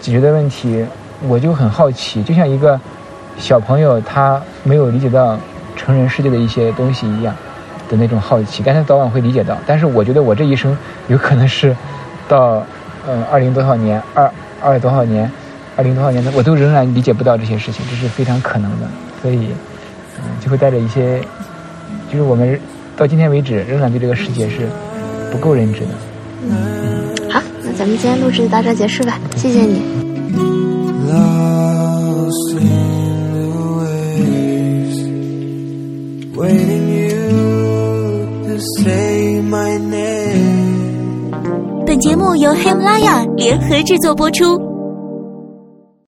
Speaker 2: 解决的问题，我就很好奇，就像一个小朋友他没有理解到成人世界的一些东西一样的那种好奇，但他早晚会理解到。但是我觉得我这一生有可能是到呃二零多少年，二二多少年。二零多少年的，我都仍然理解不到这些事情，这是非常可能的，所以，嗯，就会带着一些，就是我们到今天为止仍然对这个世界是不够认知的。
Speaker 3: 嗯，好，那咱们今天录制就到这结束吧，谢谢你。
Speaker 4: 本节目由喜马拉雅联合制作播出。